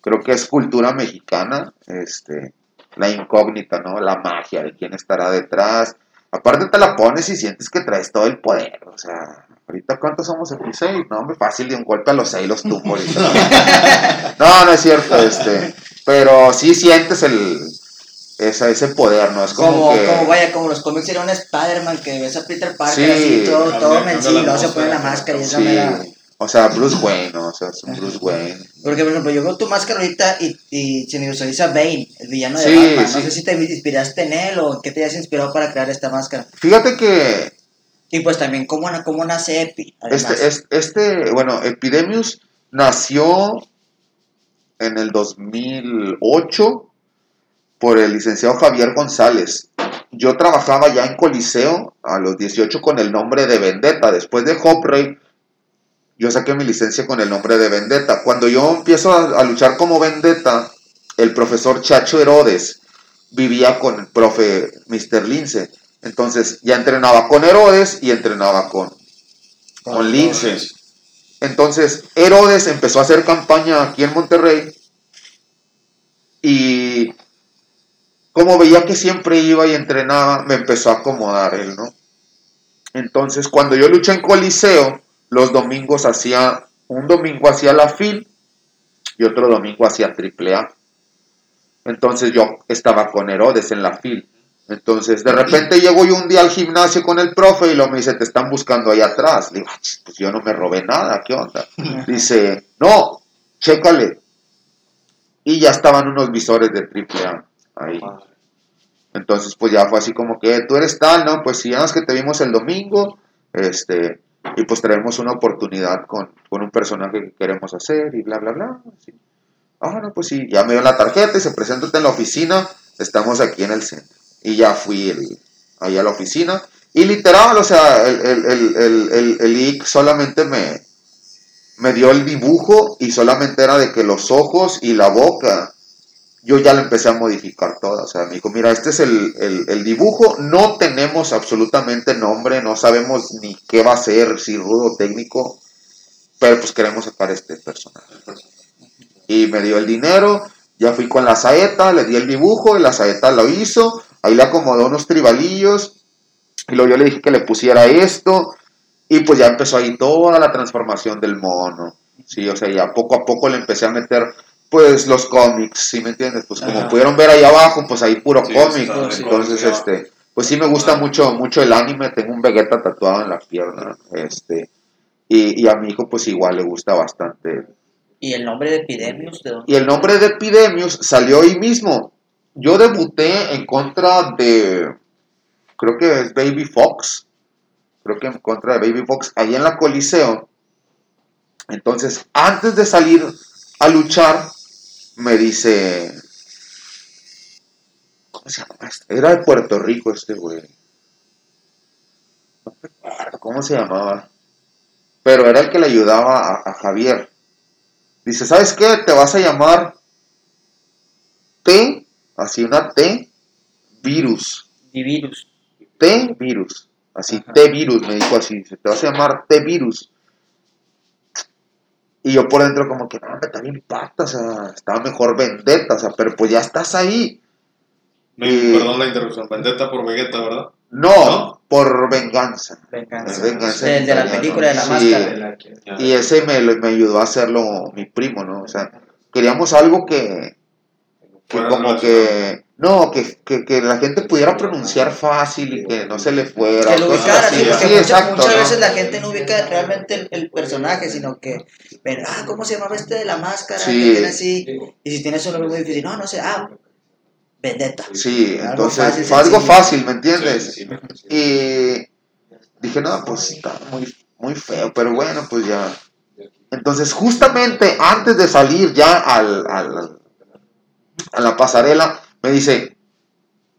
B: creo que es cultura mexicana, este, la incógnita, ¿no? La magia de quién estará detrás. Aparte te la pones y sientes que traes todo el poder, o sea, ahorita cuántos somos aquí, seis, no, hombre, fácil de un golpe a los seis los tumbo ahorita. No, no es cierto, este, pero sí sientes el, esa, ese poder, ¿no? Es como,
A: Como,
B: que...
A: como vaya, como los cómics era un Spider-Man que ves a Peter Parker
B: Sí,
A: así, todo, todo se pone la máscara y esa
B: Sí, o sea, Bruce Wayne, ¿no? O sea, es un Bruce Wayne.
A: Porque, por ejemplo, yo veo tu máscara ahorita y, y se me visualiza Bane, el villano de
B: Sí,
A: Batman. No
B: sí.
A: sé si te inspiraste en él o qué te hayas inspirado para crear esta máscara.
B: Fíjate que
A: Y pues también, ¿cómo, cómo nace Epi? Además.
B: Este, es- este, bueno, Epidemius nació en el 2008 por el licenciado Javier González. Yo trabajaba ya en Coliseo a los 18 con el nombre de Vendetta. Después de Hoprey, yo saqué mi licencia con el nombre de Vendetta. Cuando yo empiezo a, a luchar como Vendetta, el profesor Chacho Herodes vivía con el profe Mr. Lince. Entonces ya entrenaba con Herodes y entrenaba con, con Lince. Entonces, Herodes empezó a hacer campaña aquí en Monterrey y como veía que siempre iba y entrenaba, me empezó a acomodar él, ¿no? Entonces, cuando yo luché en Coliseo, los domingos hacía, un domingo hacía la FIL y otro domingo hacía triple A. Entonces yo estaba con Herodes en la FIL. Entonces, de repente llego yo un día al gimnasio con el profe y lo me dice, te están buscando ahí atrás. Le digo, "Ah, pues yo no me robé nada, ¿qué onda? Dice, no, chécale. Y ya estaban unos visores de triple A ahí. Entonces, pues ya fue así como que tú eres tal, ¿no? Pues sí, ya es que te vimos el domingo, este, y pues traemos una oportunidad con, con un personaje que queremos hacer y bla, bla, bla. así. Ah, no, pues sí, ya me dio la tarjeta y se preséntate en la oficina, estamos aquí en el centro. Y ya fui el- ahí a la oficina. Y literal, o sea, el, el, el, el IC solamente me, me dio el dibujo y solamente era de que los ojos y la boca, yo ya lo empecé a modificar todo. O sea, me dijo, mira, este es el, el, dibujo, no tenemos absolutamente nombre, no sabemos ni qué va a ser, si rudo técnico, pero pues queremos sacar este personaje. Y me dio el dinero, ya fui con la saeta, le di el dibujo y la saeta lo hizo, ahí le acomodó unos tribalillos, y luego yo le dije que le pusiera esto, y pues ya empezó ahí toda la transformación del mono. Sí, o sea, ya poco a poco le empecé a meter pues los cómics, ¿sí me entiendes? Pues como
A: Ajá.
B: pudieron ver ahí abajo, pues ahí puro
C: Sí,
B: cómic. Entonces, este, pues sí me gusta mucho, mucho el anime, tengo un Vegeta tatuado en la pierna, este, y, y a mi hijo pues igual le gusta bastante.
A: ¿Y el nombre de Epidemius? ¿De dónde?
B: Y el nombre de Epidemius salió hoy mismo. Yo debuté en contra de, creo que es Baby Fox, creo que en contra de Baby Fox, ahí en la Coliseo. Entonces, antes de salir a luchar, me dice, ¿cómo se llama este? Era de Puerto Rico este güey. No me acuerdo cómo se llamaba. Pero era el que le ayudaba a, a Javier. Dice, ¿sabes qué? Te vas a llamar T, así una T, virus.
A: Divirus.
B: T virus. Así. T virus, me dijo así. Dice, te vas a llamar T virus. Y yo por dentro como que, no, me también impacta, o sea, estaba mejor vendetta, o sea, pero pues ya estás ahí.
C: Me-
B: Y-
C: Perdón la interrupción. Vendetta por Vegeta, ¿verdad?
B: No,
C: ¿No?
B: por venganza.
A: Venganza.
B: Venganza
A: El de la película de la
B: Sí.
A: máscara.
B: Y ese me, me ayudó a hacerlo mi primo, ¿no? O sea, queríamos algo que, que como que, no, que, que, que la gente pudiera pronunciar fácil y que no se le fuera.
A: Que lo ubicara,
B: así.
A: sí, porque
B: Sí,
A: muchas,
B: exacto,
A: muchas
B: ¿no?
A: veces la gente no ubica realmente el, el personaje, sino que ven, ah, ¿cómo se llamaba este de la máscara?
B: Sí.
A: Que tiene así. Y si tienes un nombre muy difícil, no, no sé, ah, Vendetta.
B: Sí,
A: Algo
B: entonces
A: fácil,
B: fue algo fácil, ¿me entiendes?
C: Sí, sí, sí, me- sí.
B: Y dije, no, pues está muy, muy feo, pero bueno, pues ya. Entonces, justamente antes de salir ya al, al- a la pasarela, me dice,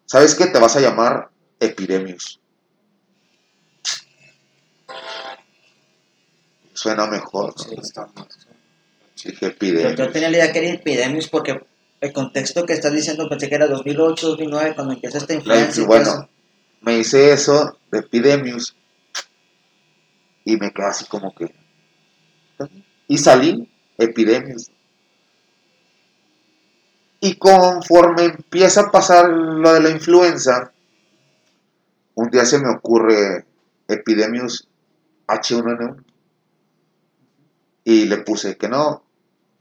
B: ¿sabes qué? Te vas a llamar Epidemius. Suena mejor, ¿no?
C: Está.
B: Dije
A: Yo,
B: Epidemius.
A: yo tenía la idea que era Epidemius porque el contexto que estás diciendo pensé que era 2008, 2009, cuando empieza esta influencia.
B: bueno,
A: eso.
B: me hice eso de Epidemius y me quedé así como que. Y salí Epidemius. Y conforme empieza a pasar lo de la influenza, un día se me ocurre Epidemius H1N1. Y le puse que no,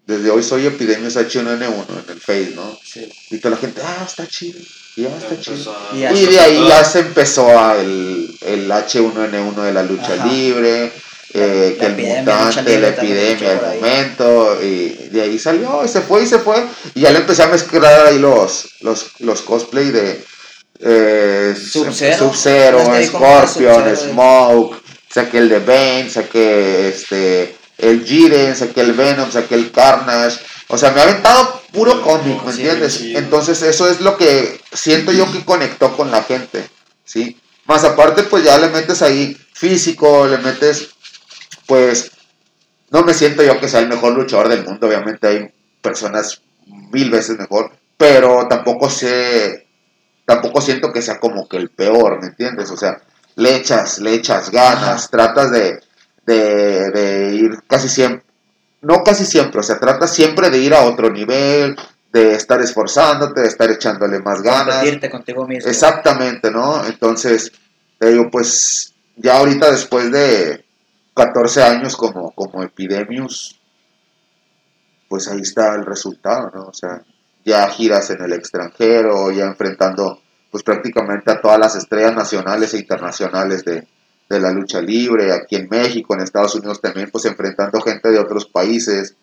B: desde hoy soy Epidemius H1N1 en el Face, ¿no?
A: Sí.
B: Y toda la gente, ah, está chido, ya está chido.
C: A-
A: Y
B: Y de ahí ya se empezó a el, el H1N1 de la lucha
A: Ajá.
B: libre, eh,
A: La
B: que el mutante, la epidemia, el momento, y de ahí salió, y se fue, y se fue. Y ya le empecé a mezclar ahí los, los, los cosplay de eh,
A: Sub-Zero. De
B: Scorpion,
A: Sub-Zero,
B: Smoke, saqué el de Bane, saqué este, el Jiren, saqué el Venom, saqué el Carnage. O sea, me ha aventado puro cómic, ¿me entiendes? Entonces eso es lo que siento yo que conectó con la gente, ¿sí? Más aparte, pues ya le metes ahí físico, le metes, pues, no me siento yo que sea el mejor luchador del mundo, obviamente hay personas mil veces mejor, pero tampoco sé, tampoco siento que sea como que el peor, ¿me entiendes? O sea, le echas, le echas ganas, tratas de, de, de ir casi siempre, no casi siempre, o sea, tratas siempre de ir a otro nivel, de estar esforzándote, de estar echándole más ganas.
A: Contigo mismo.
B: Exactamente, ¿no? Entonces, te digo, pues ya ahorita después de 14 años como, como Epidemius, pues ahí está el resultado, ¿no? O sea, ya giras en el extranjero, ya enfrentando pues prácticamente a todas las estrellas nacionales e internacionales de, de la lucha libre, aquí en México, en Estados Unidos también, pues enfrentando gente de otros países,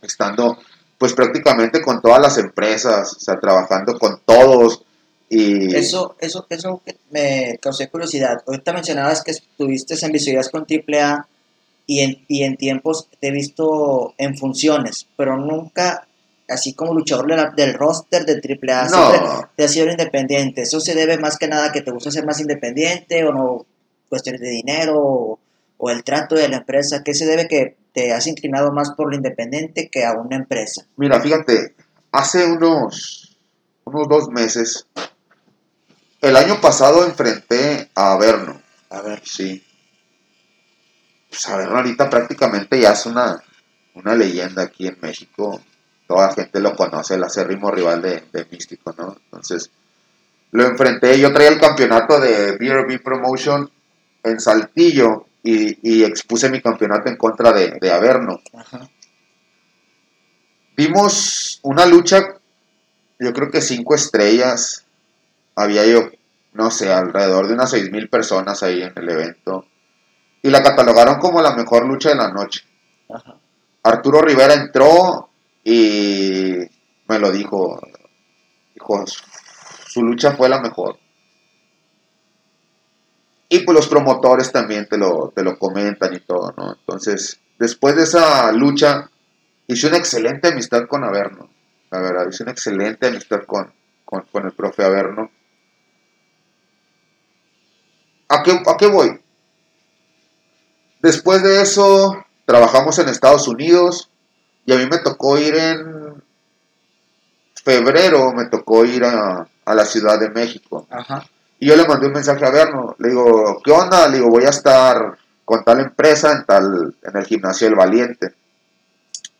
B: estando pues prácticamente con todas las empresas, o sea, trabajando con todos y
A: Eso, eso, eso me causó curiosidad. Ahorita mencionabas que estuviste en visibilidad con AAA y en, y en tiempos te he visto en funciones, pero nunca así como luchador de la- del roster de AAA.
B: No,
A: te has sido independiente. ¿Eso se debe más que nada a que te gusta ser más independiente o no cuestiones de dinero o, o el trato de la empresa? ¿Qué se debe que te has inclinado más por lo independiente que a una empresa?
B: mira, fíjate, hace unos, unos dos meses, el año pasado enfrenté a Averno,
A: A ver.
B: sí. Pues Averno ahorita prácticamente ya es una, una leyenda aquí en México. Toda la gente lo conoce, el acérrimo rival de, de Místico, ¿no? Entonces, lo enfrenté, yo traía el campeonato de BRB Promotion en Saltillo y, y expuse mi campeonato en contra de, de Averno.
A: Ajá.
B: Vimos una lucha, yo creo que cinco estrellas. Había yo no sé, alrededor de unas 6.000 personas ahí en el evento. Y la catalogaron como la mejor lucha de la noche.
A: Ajá.
B: Arturo Rivera entró y me lo dijo. Dijo, su lucha fue la mejor. Y pues los promotores también te lo, te lo comentan y todo, ¿no? Entonces, después de esa lucha, hice una excelente amistad con Averno. La verdad, hice una excelente amistad con, con, con el profe Averno. ¿A qué, ¿A qué voy? Después de eso, trabajamos en Estados Unidos y a mí me tocó ir en febrero, me tocó ir a, a la Ciudad de México.
A: Ajá.
B: Y yo le mandé un mensaje a Verno, le digo, ¿qué onda? Le digo, voy a estar con tal empresa en tal, en el gimnasio del Valiente.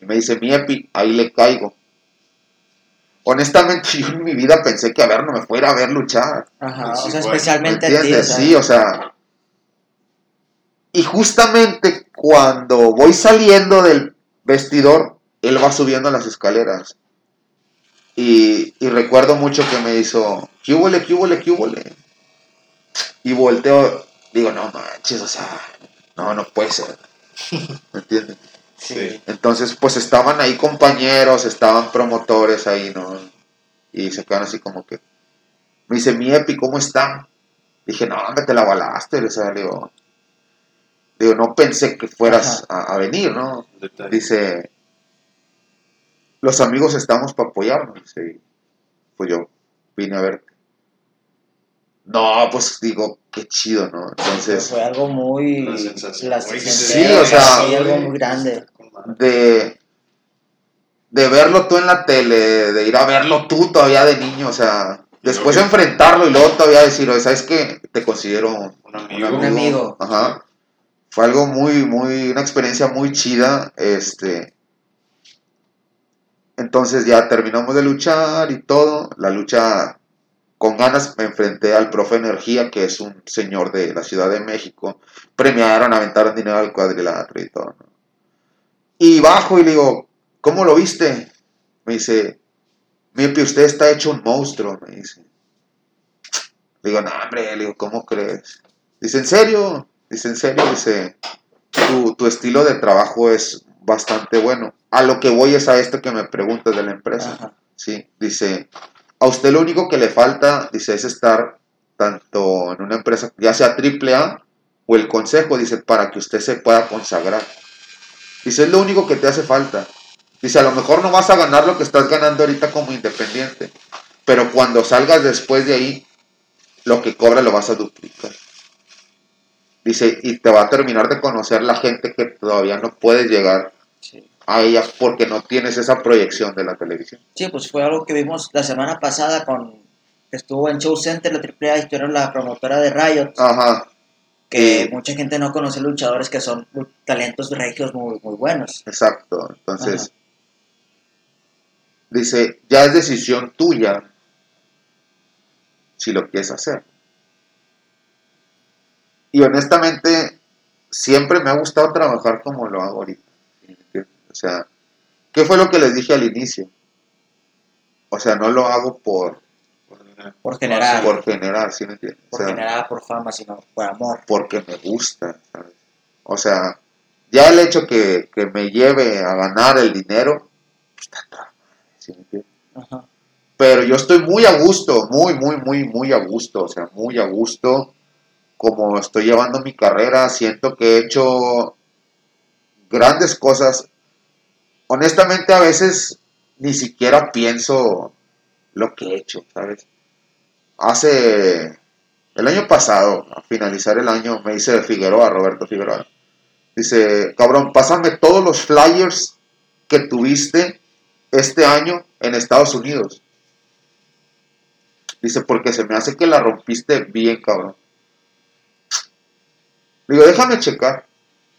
B: Y me dice, mi Epi, ahí le caigo. Honestamente, yo en mi vida pensé que a Verno me fuera a ver luchar.
A: Ajá.
C: Sí,
A: o sea,
C: bueno,
B: ¿Me
A: especialmente a ti. o
B: entiendes?
A: sea,
B: Sí, o sea. Y justamente cuando voy saliendo del vestidor, él va subiendo las escaleras. Y, y recuerdo mucho que me hizo, ¿qué huele, qué huele, qué huele? Y volteo, digo, no manches, o sea, no, no puede ser. ¿Me entiendes?
C: Sí.
B: Entonces, pues estaban ahí compañeros, estaban promotores ahí, ¿no? Y se quedan así como que. Me dice, mi Epi, ¿cómo está? Dije, no, hombre, te la balaste. O sea, le digo, digo, no pensé que fueras a, a venir, ¿no?
C: Detalle.
B: Dice, los amigos estamos para apoyarnos. Dice, y, pues yo vine a verte. No, pues digo, qué chido, ¿no? Entonces,
A: fue algo muy.
C: La sensación.
A: la
C: Muy
A: sensación,
B: Sí, o sea,
A: sí, algo muy grande.
B: De, de verlo tú en la tele, de ir a verlo tú todavía de niño, o sea, después enfrentarlo y luego todavía decir, oye, ¿sabes qué? Te considero un,
C: Un amigo.
A: Un amigo.
B: Ajá. Fue algo muy, muy, una experiencia muy chida, este. Entonces ya terminamos de luchar y todo, la lucha con ganas me enfrenté al profe Energía, que es un señor de la Ciudad de México, premiaron, aventaron dinero al cuadrilátero y todo, ¿no? Y bajo y le digo, ¿cómo lo viste? Me dice, Mipi, usted está hecho un monstruo, me dice. Le digo, no, hombre, le digo, ¿cómo crees? Dice, ¿en serio? Dice, ¿en serio? Dice, tu, tu estilo de trabajo es bastante bueno. A lo que voy es a esto que me preguntas de la empresa.
A: Ajá.
B: Sí, dice, a usted lo único que le falta, dice, es estar tanto en una empresa, ya sea AAA o el consejo, dice, para que usted se pueda consagrar. Dice, es lo único que te hace falta. Dice, a lo mejor no vas a ganar lo que estás ganando ahorita como independiente, pero cuando salgas después de ahí, lo que cobra lo vas a duplicar. Dice, y te va a terminar de conocer la gente que todavía no puedes llegar. A ella porque no tienes esa proyección de la televisión.
A: Sí, pues fue algo que vimos la semana pasada con que estuvo en Show Center, la AAA, y tú eres la promotora de Riot,
B: Ajá,
A: que
B: sí.
A: mucha gente no conoce luchadores que son talentos regios muy, muy buenos.
B: exacto. Entonces,
A: Ajá.
B: dice, ya es decisión tuya si lo quieres hacer. Y honestamente, siempre me ha gustado trabajar como lo hago ahorita. O sea, ¿qué fue lo que les dije al inicio? O sea, no lo hago por,
A: Por generar, por,
B: por generar, ¿sí me entiendes? O sea,
A: generar por fama, sino por amor.
B: porque me gusta, ¿sabes? O sea, ya el hecho que, que me lleve a ganar el dinero, pues, madre, ¿sí me entiendes?
A: Ajá.
B: Pero yo estoy muy a gusto, muy, muy, muy, muy a gusto, o sea, muy a gusto como estoy llevando mi carrera, siento que he hecho grandes cosas. Honestamente, a veces ni siquiera pienso lo que he hecho, ¿sabes? Hace el año pasado, a finalizar el año, me dice Figueroa, Roberto Figueroa, dice, cabrón, pásame todos los flyers que tuviste este año en Estados Unidos. Dice, porque se me hace que la rompiste bien, cabrón. Digo, déjame checar.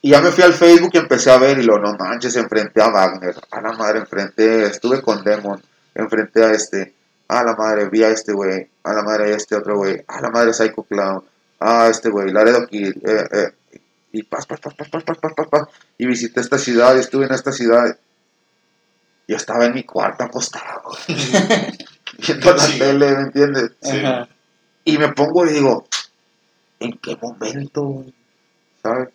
B: Y ya me fui al Facebook y empecé a ver y lo, no manches, enfrenté a Wagner. A la madre, enfrenté, estuve con Demon. Enfrenté a este. A la madre, vi a este güey. A la madre, a este otro güey. A la madre, Psycho Clown. A este güey, Laredo Kid. Eh, eh. Y pas, pas, pas, pas, pas, pas, pas, pas, pas. Y visité esta ciudad y estuve en esta ciudad. Yo estaba en mi cuarto acostado. Viendo la
C: Sí.
B: tele, ¿me entiendes?
C: Sí.
B: Y me pongo y digo, ¿en qué momento? ¿Sabes?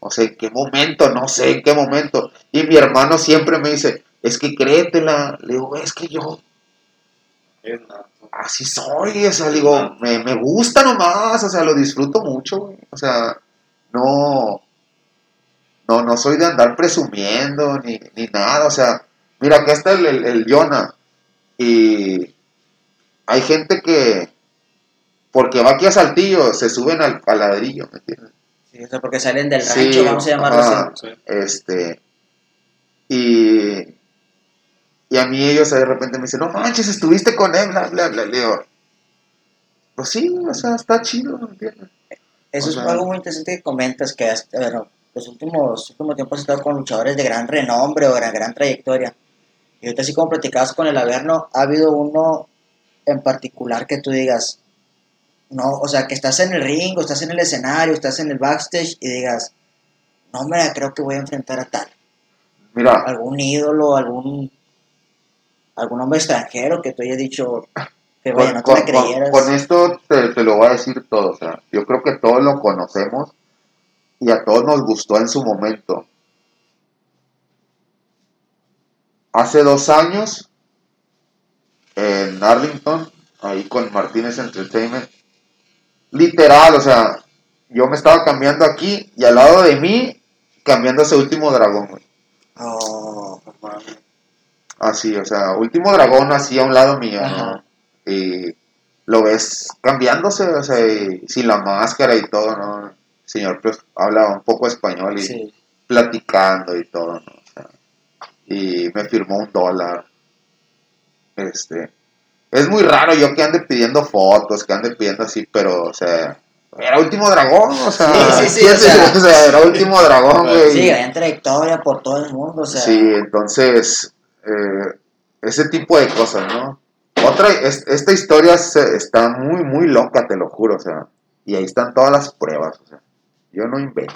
B: O sea, ¿en qué momento? No sé en qué momento. Y mi hermano siempre me dice, es que créetela. Le digo, es que yo así soy, o sea, digo, me, me gusta nomás, o sea, lo disfruto mucho, o sea, no, no, no soy de andar presumiendo ni, ni nada, o sea, mira, acá está el, el, el Jonah, y hay gente que, porque va aquí a Saltillo, se suben al, al ladrillo, ¿me entiendes?
A: Sí, o sea, porque salen del
B: Sí,
A: rancho, vamos a llamarlo
B: ajá.
A: así.
C: Sí.
B: Este, y, y a mí ellos de repente me dicen, no manches, estuviste con él, bla, bla, bla. Le digo, pues sí, o sea, está chido, ¿me entiendes?
A: Eso
B: O
A: es
B: sea-
A: algo muy interesante que comentas, que bueno, los últimos, últimos tiempos has estado con luchadores de gran renombre o gran, gran trayectoria. Y ahorita así como platicabas con el Averno, ¿ha habido uno en particular que tú digas, no, o sea, que estás en el ring, o estás en el escenario, estás en el backstage y digas, no me creo que voy a enfrentar a tal?
B: Mira,
A: ¿Algún ídolo, algún, algún hombre extranjero que tú hayas dicho que vaya, no te la
B: con- con-
A: creyeras?
B: con esto te, te lo voy a decir todo, o sea, yo creo que todos lo conocemos y a todos nos gustó en su momento. Hace dos años, en Arlington, ahí con Martínez Entertainment, literal, o sea, yo me estaba cambiando aquí y al lado de mí, cambiando ese último dragón, güey.
A: Oh,
B: Así, o sea, último dragón así a un lado mío. ¿no? Y lo ves cambiándose, o sea, y sin la máscara y todo, ¿no? El señor pues habla un poco español y
A: sí.
B: platicando y todo, ¿no? O sea, y me firmó un dólar. Este, es muy raro yo que ande pidiendo fotos, que ande pidiendo así, pero, o sea, era último dragón, o sea,
A: Sí, sí, sí, o sea-
B: o sea, era último dragón, güey.
A: Sí, gran trayectoria por todo el mundo, o sea.
B: Sí, entonces, eh, ese tipo de cosas, ¿no? Otra, es- esta historia se- está muy, muy loca, te lo juro, o sea, y ahí están todas las pruebas, o sea, yo no invento.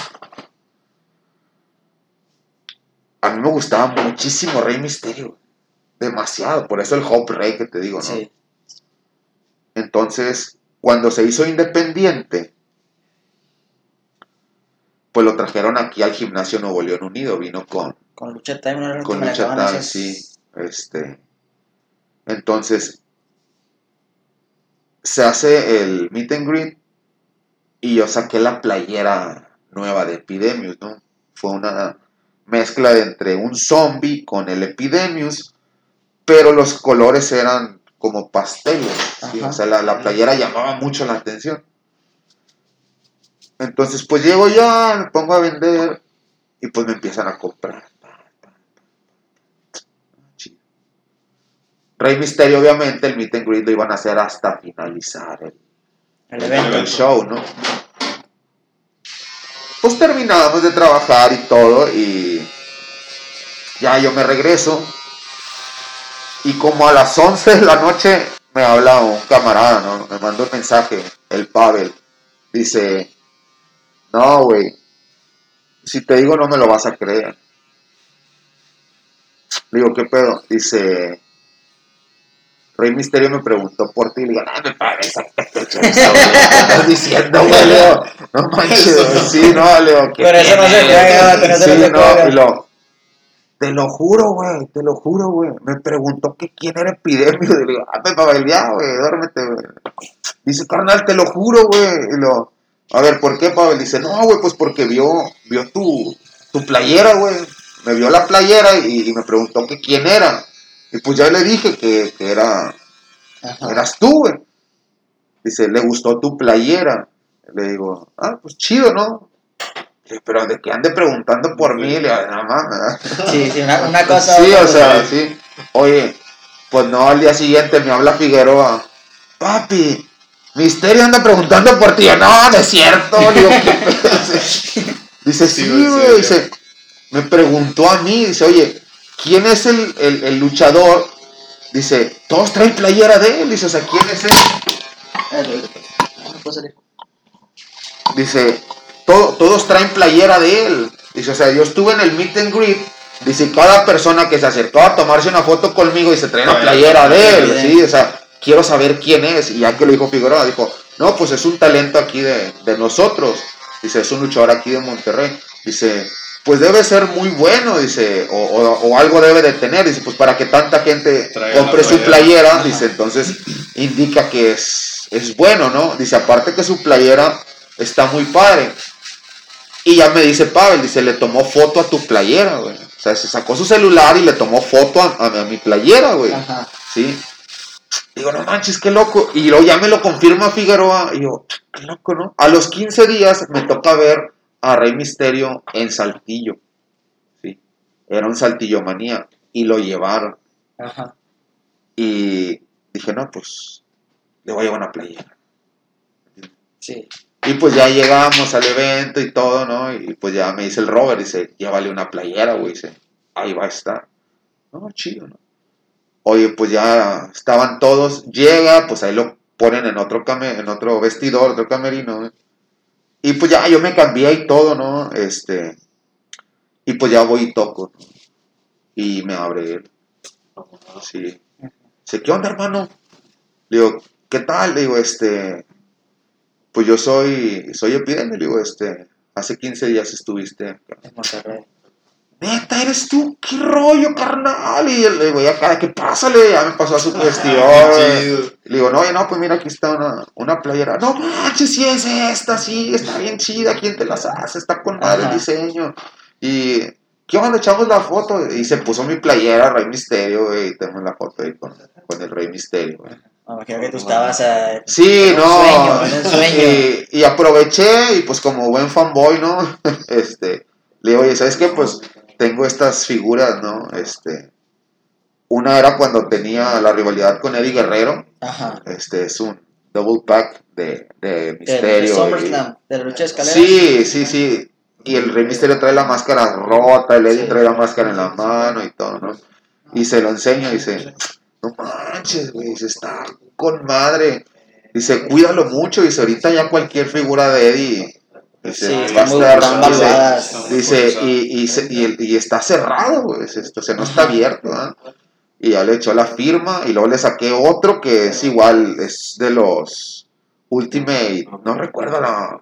B: A mí me gustaba muchísimo Rey Misterio, demasiado, por eso el Hope Rey que te digo, ¿no?
A: Sí.
B: Entonces, cuando se hizo independiente, pues lo trajeron aquí al gimnasio Nuevo León Unido, vino con,
A: Con Lucha Time, no
B: con Lucha Time, sí. Este, entonces, se hace el meet and greet y yo saqué la playera nueva de Epidemius, ¿no? Fue una mezcla entre un zombie con el Epidemius, pero los colores eran como pasteles, o sea, la, la playera llamaba mucho la atención. Entonces, pues llego ya, me pongo a vender y pues me empiezan a comprar. Chido. Rey Misterio, obviamente, el meet and greet lo iban a hacer hasta finalizar el,
A: El
B: el
A: evento.
B: show, ¿no? Pues terminábamos de trabajar y todo y ya yo me regreso y como a las 11 de la noche me habla un camarada, ¿no? Me manda un mensaje, el Pavel, dice, no, güey, si te digo no me lo vas a creer. Le digo, ¿qué pedo? Dice, Rey Misterio me preguntó por ti. Le digo, no me pagues. ¿Qué estás diciendo, güey? Le digo, no manches, sí, no, le ¿qué
A: Pero eso no se
B: tiene?
A: juega, pero eso no
B: Sí,
A: se
B: te lo juro, güey, te lo juro, güey. Me preguntó que quién era epidemio. Y le digo, ah, Pavel, ya, güey, duérmete, güey. Dice, carnal, te lo juro, güey. Y lo, a ver, ¿por qué, Pavel? Dice, no, güey, pues porque vio, vio tu, tu playera, güey. Me vio la playera y, y me preguntó que quién era. Y pues ya le dije que, que era,
A: Ajá.
B: eras tú, güey. Dice, le gustó tu playera. Le digo, ah, pues chido, ¿no? Pero de que ande preguntando por mí, le digo, no mames.
A: Sí, sí, una, una cosa.
B: Sí, o sea, sí. Oye, pues no, al día siguiente me habla Figueroa. Papi, Misterio anda preguntando por ti. Yo, no, no es cierto. Le Digo, ¿qué? Dice,
C: Sí,
B: sí,
C: güey.
B: Dice, me preguntó a mí. Dice, oye, ¿quién es el, el, el luchador? Dice, todos traen playera de él. Dice, o sea, ¿quién es él?
A: salir.
B: Dice, "To- todos traen playera de él. Dice, o sea, yo estuve en el meet and greet. Dice, cada persona que se acercó a tomarse una foto conmigo, dice, trae una playera de él. Sí, o sea, quiero saber quién es. Y ya que lo dijo Figueroa, dijo, no, pues es un talento aquí de, de nosotros. Dice, es un luchador aquí de Monterrey. Dice, pues debe ser muy bueno, dice, o, o- o algo debe de tener, dice, pues para que tanta gente
C: Traiga
B: compre su
C: playera.
B: playera,
A: Ajá.
B: dice, entonces indica que es, es bueno, ¿no? Dice, aparte que su playera está muy padre. Y ya me dice Pavel, dice, le tomó foto a tu playera, güey. O sea, se sacó su celular y le tomó foto a, a- a mi playera, güey.
A: Ajá.
B: ¿sí? Digo, no manches, qué loco. Y luego ya me lo confirma Figueroa. Y yo, qué loco, ¿no? A los 15 días me toca ver a Rey Misterio en Saltillo. ¿sí? Era un Saltillo manía. Y lo llevaron.
A: Ajá.
B: Y dije, no, pues le voy a llevar una playera.
A: Sí.
B: Y pues ya llegamos al evento y todo, ¿no? Y pues ya me dice el Robert, dice, llévale una playera, güey. Dice, ahí va a estar. No, chido, ¿no? Oye, pues ya estaban todos, llega, pues ahí lo ponen en otro came- en otro vestidor, otro camerino, güey. Y pues ya yo me cambié y todo, ¿no? Este, y pues ya voy y toco, ¿no? Y me abre él. Sí. Dice, ¿qué onda, hermano? Le digo, ¿qué tal? Le digo, este, pues yo soy, soy epidemia, digo, este, hace 15 días estuviste.
A: En Monterrey.
B: Neta, eres tú, qué rollo, carnal. Y le digo, ya cada que pásale, ya me pasó a su cuestión. Le digo, no, no, pues mira, aquí está una, una playera. No manches, sí es esta, sí, está bien chida. ¿Quién te las hace? Está con madre el diseño. Y, ¿qué onda? Echamos la foto. Y se puso mi playera, Rey Misterio, güey. Y tenemos la foto ahí con, con el Rey Misterio, güey.
A: Me imagino que tú estabas eh,
B: Sí, no.
A: sueño, en sueño.
B: Y, y aproveché y pues como buen fanboy, ¿no? Este, le digo, oye, ¿sabes qué? Pues tengo estas figuras, ¿no? Este, una era cuando tenía la rivalidad con Eddie Guerrero,
A: Ajá.
B: este es un double pack de, de
A: De, de
B: Misterio. y-
A: SummerSlam, de la lucha de escaleras.
B: Sí, sí, sí. Y el Rey Misterio trae la máscara rota, el Eddie
A: Sí.
B: trae la máscara en la mano y todo, ¿no? Y se lo enseño y dice, no manches, güey, dice, está con madre. Dice, cuídalo mucho, dice, ahorita ya cualquier figura de Eddie, dice,
A: Sí,
B: va a estar, dice, y, y, se- y, está cerrado, güey, o sea, no está abierto, ¿ah? Y ya le echó la firma y luego le saqué otro que es igual, es de los Ultimate, no recuerdo la...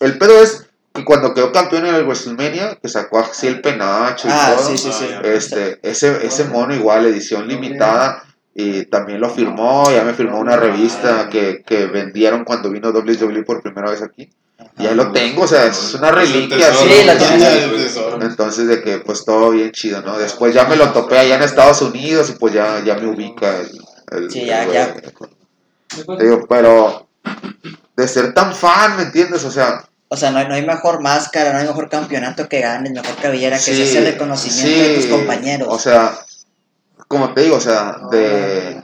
B: El pedo es que cuando quedó campeón en el WrestleMania, que sacó así el penacho y
A: Ah,
B: todo,
A: sí, sí, sí.
B: este, ese, ese mono igual, edición limitada, y también lo firmó, ya me firmó una revista que, que vendieron cuando vino WWE por primera vez aquí. Y ahí lo tengo, o sea, es una reliquia.
A: Sí, la
C: tesoro.
B: Entonces de que pues todo bien chido, ¿no? Después ya me lo topé allá en Estados Unidos y pues ya, ya me ubica el... el-
A: Sí, ya,
B: el-
A: ya.
B: Digo, pero de ser tan fan, ¿me entiendes? O sea,
A: O sea, no hay, no hay mejor máscara, no hay mejor campeonato que ganes, mejor cabellera, que
B: sí,
A: ese es el reconocimiento de tus compañeros.
B: O sea, como te digo, o sea, de,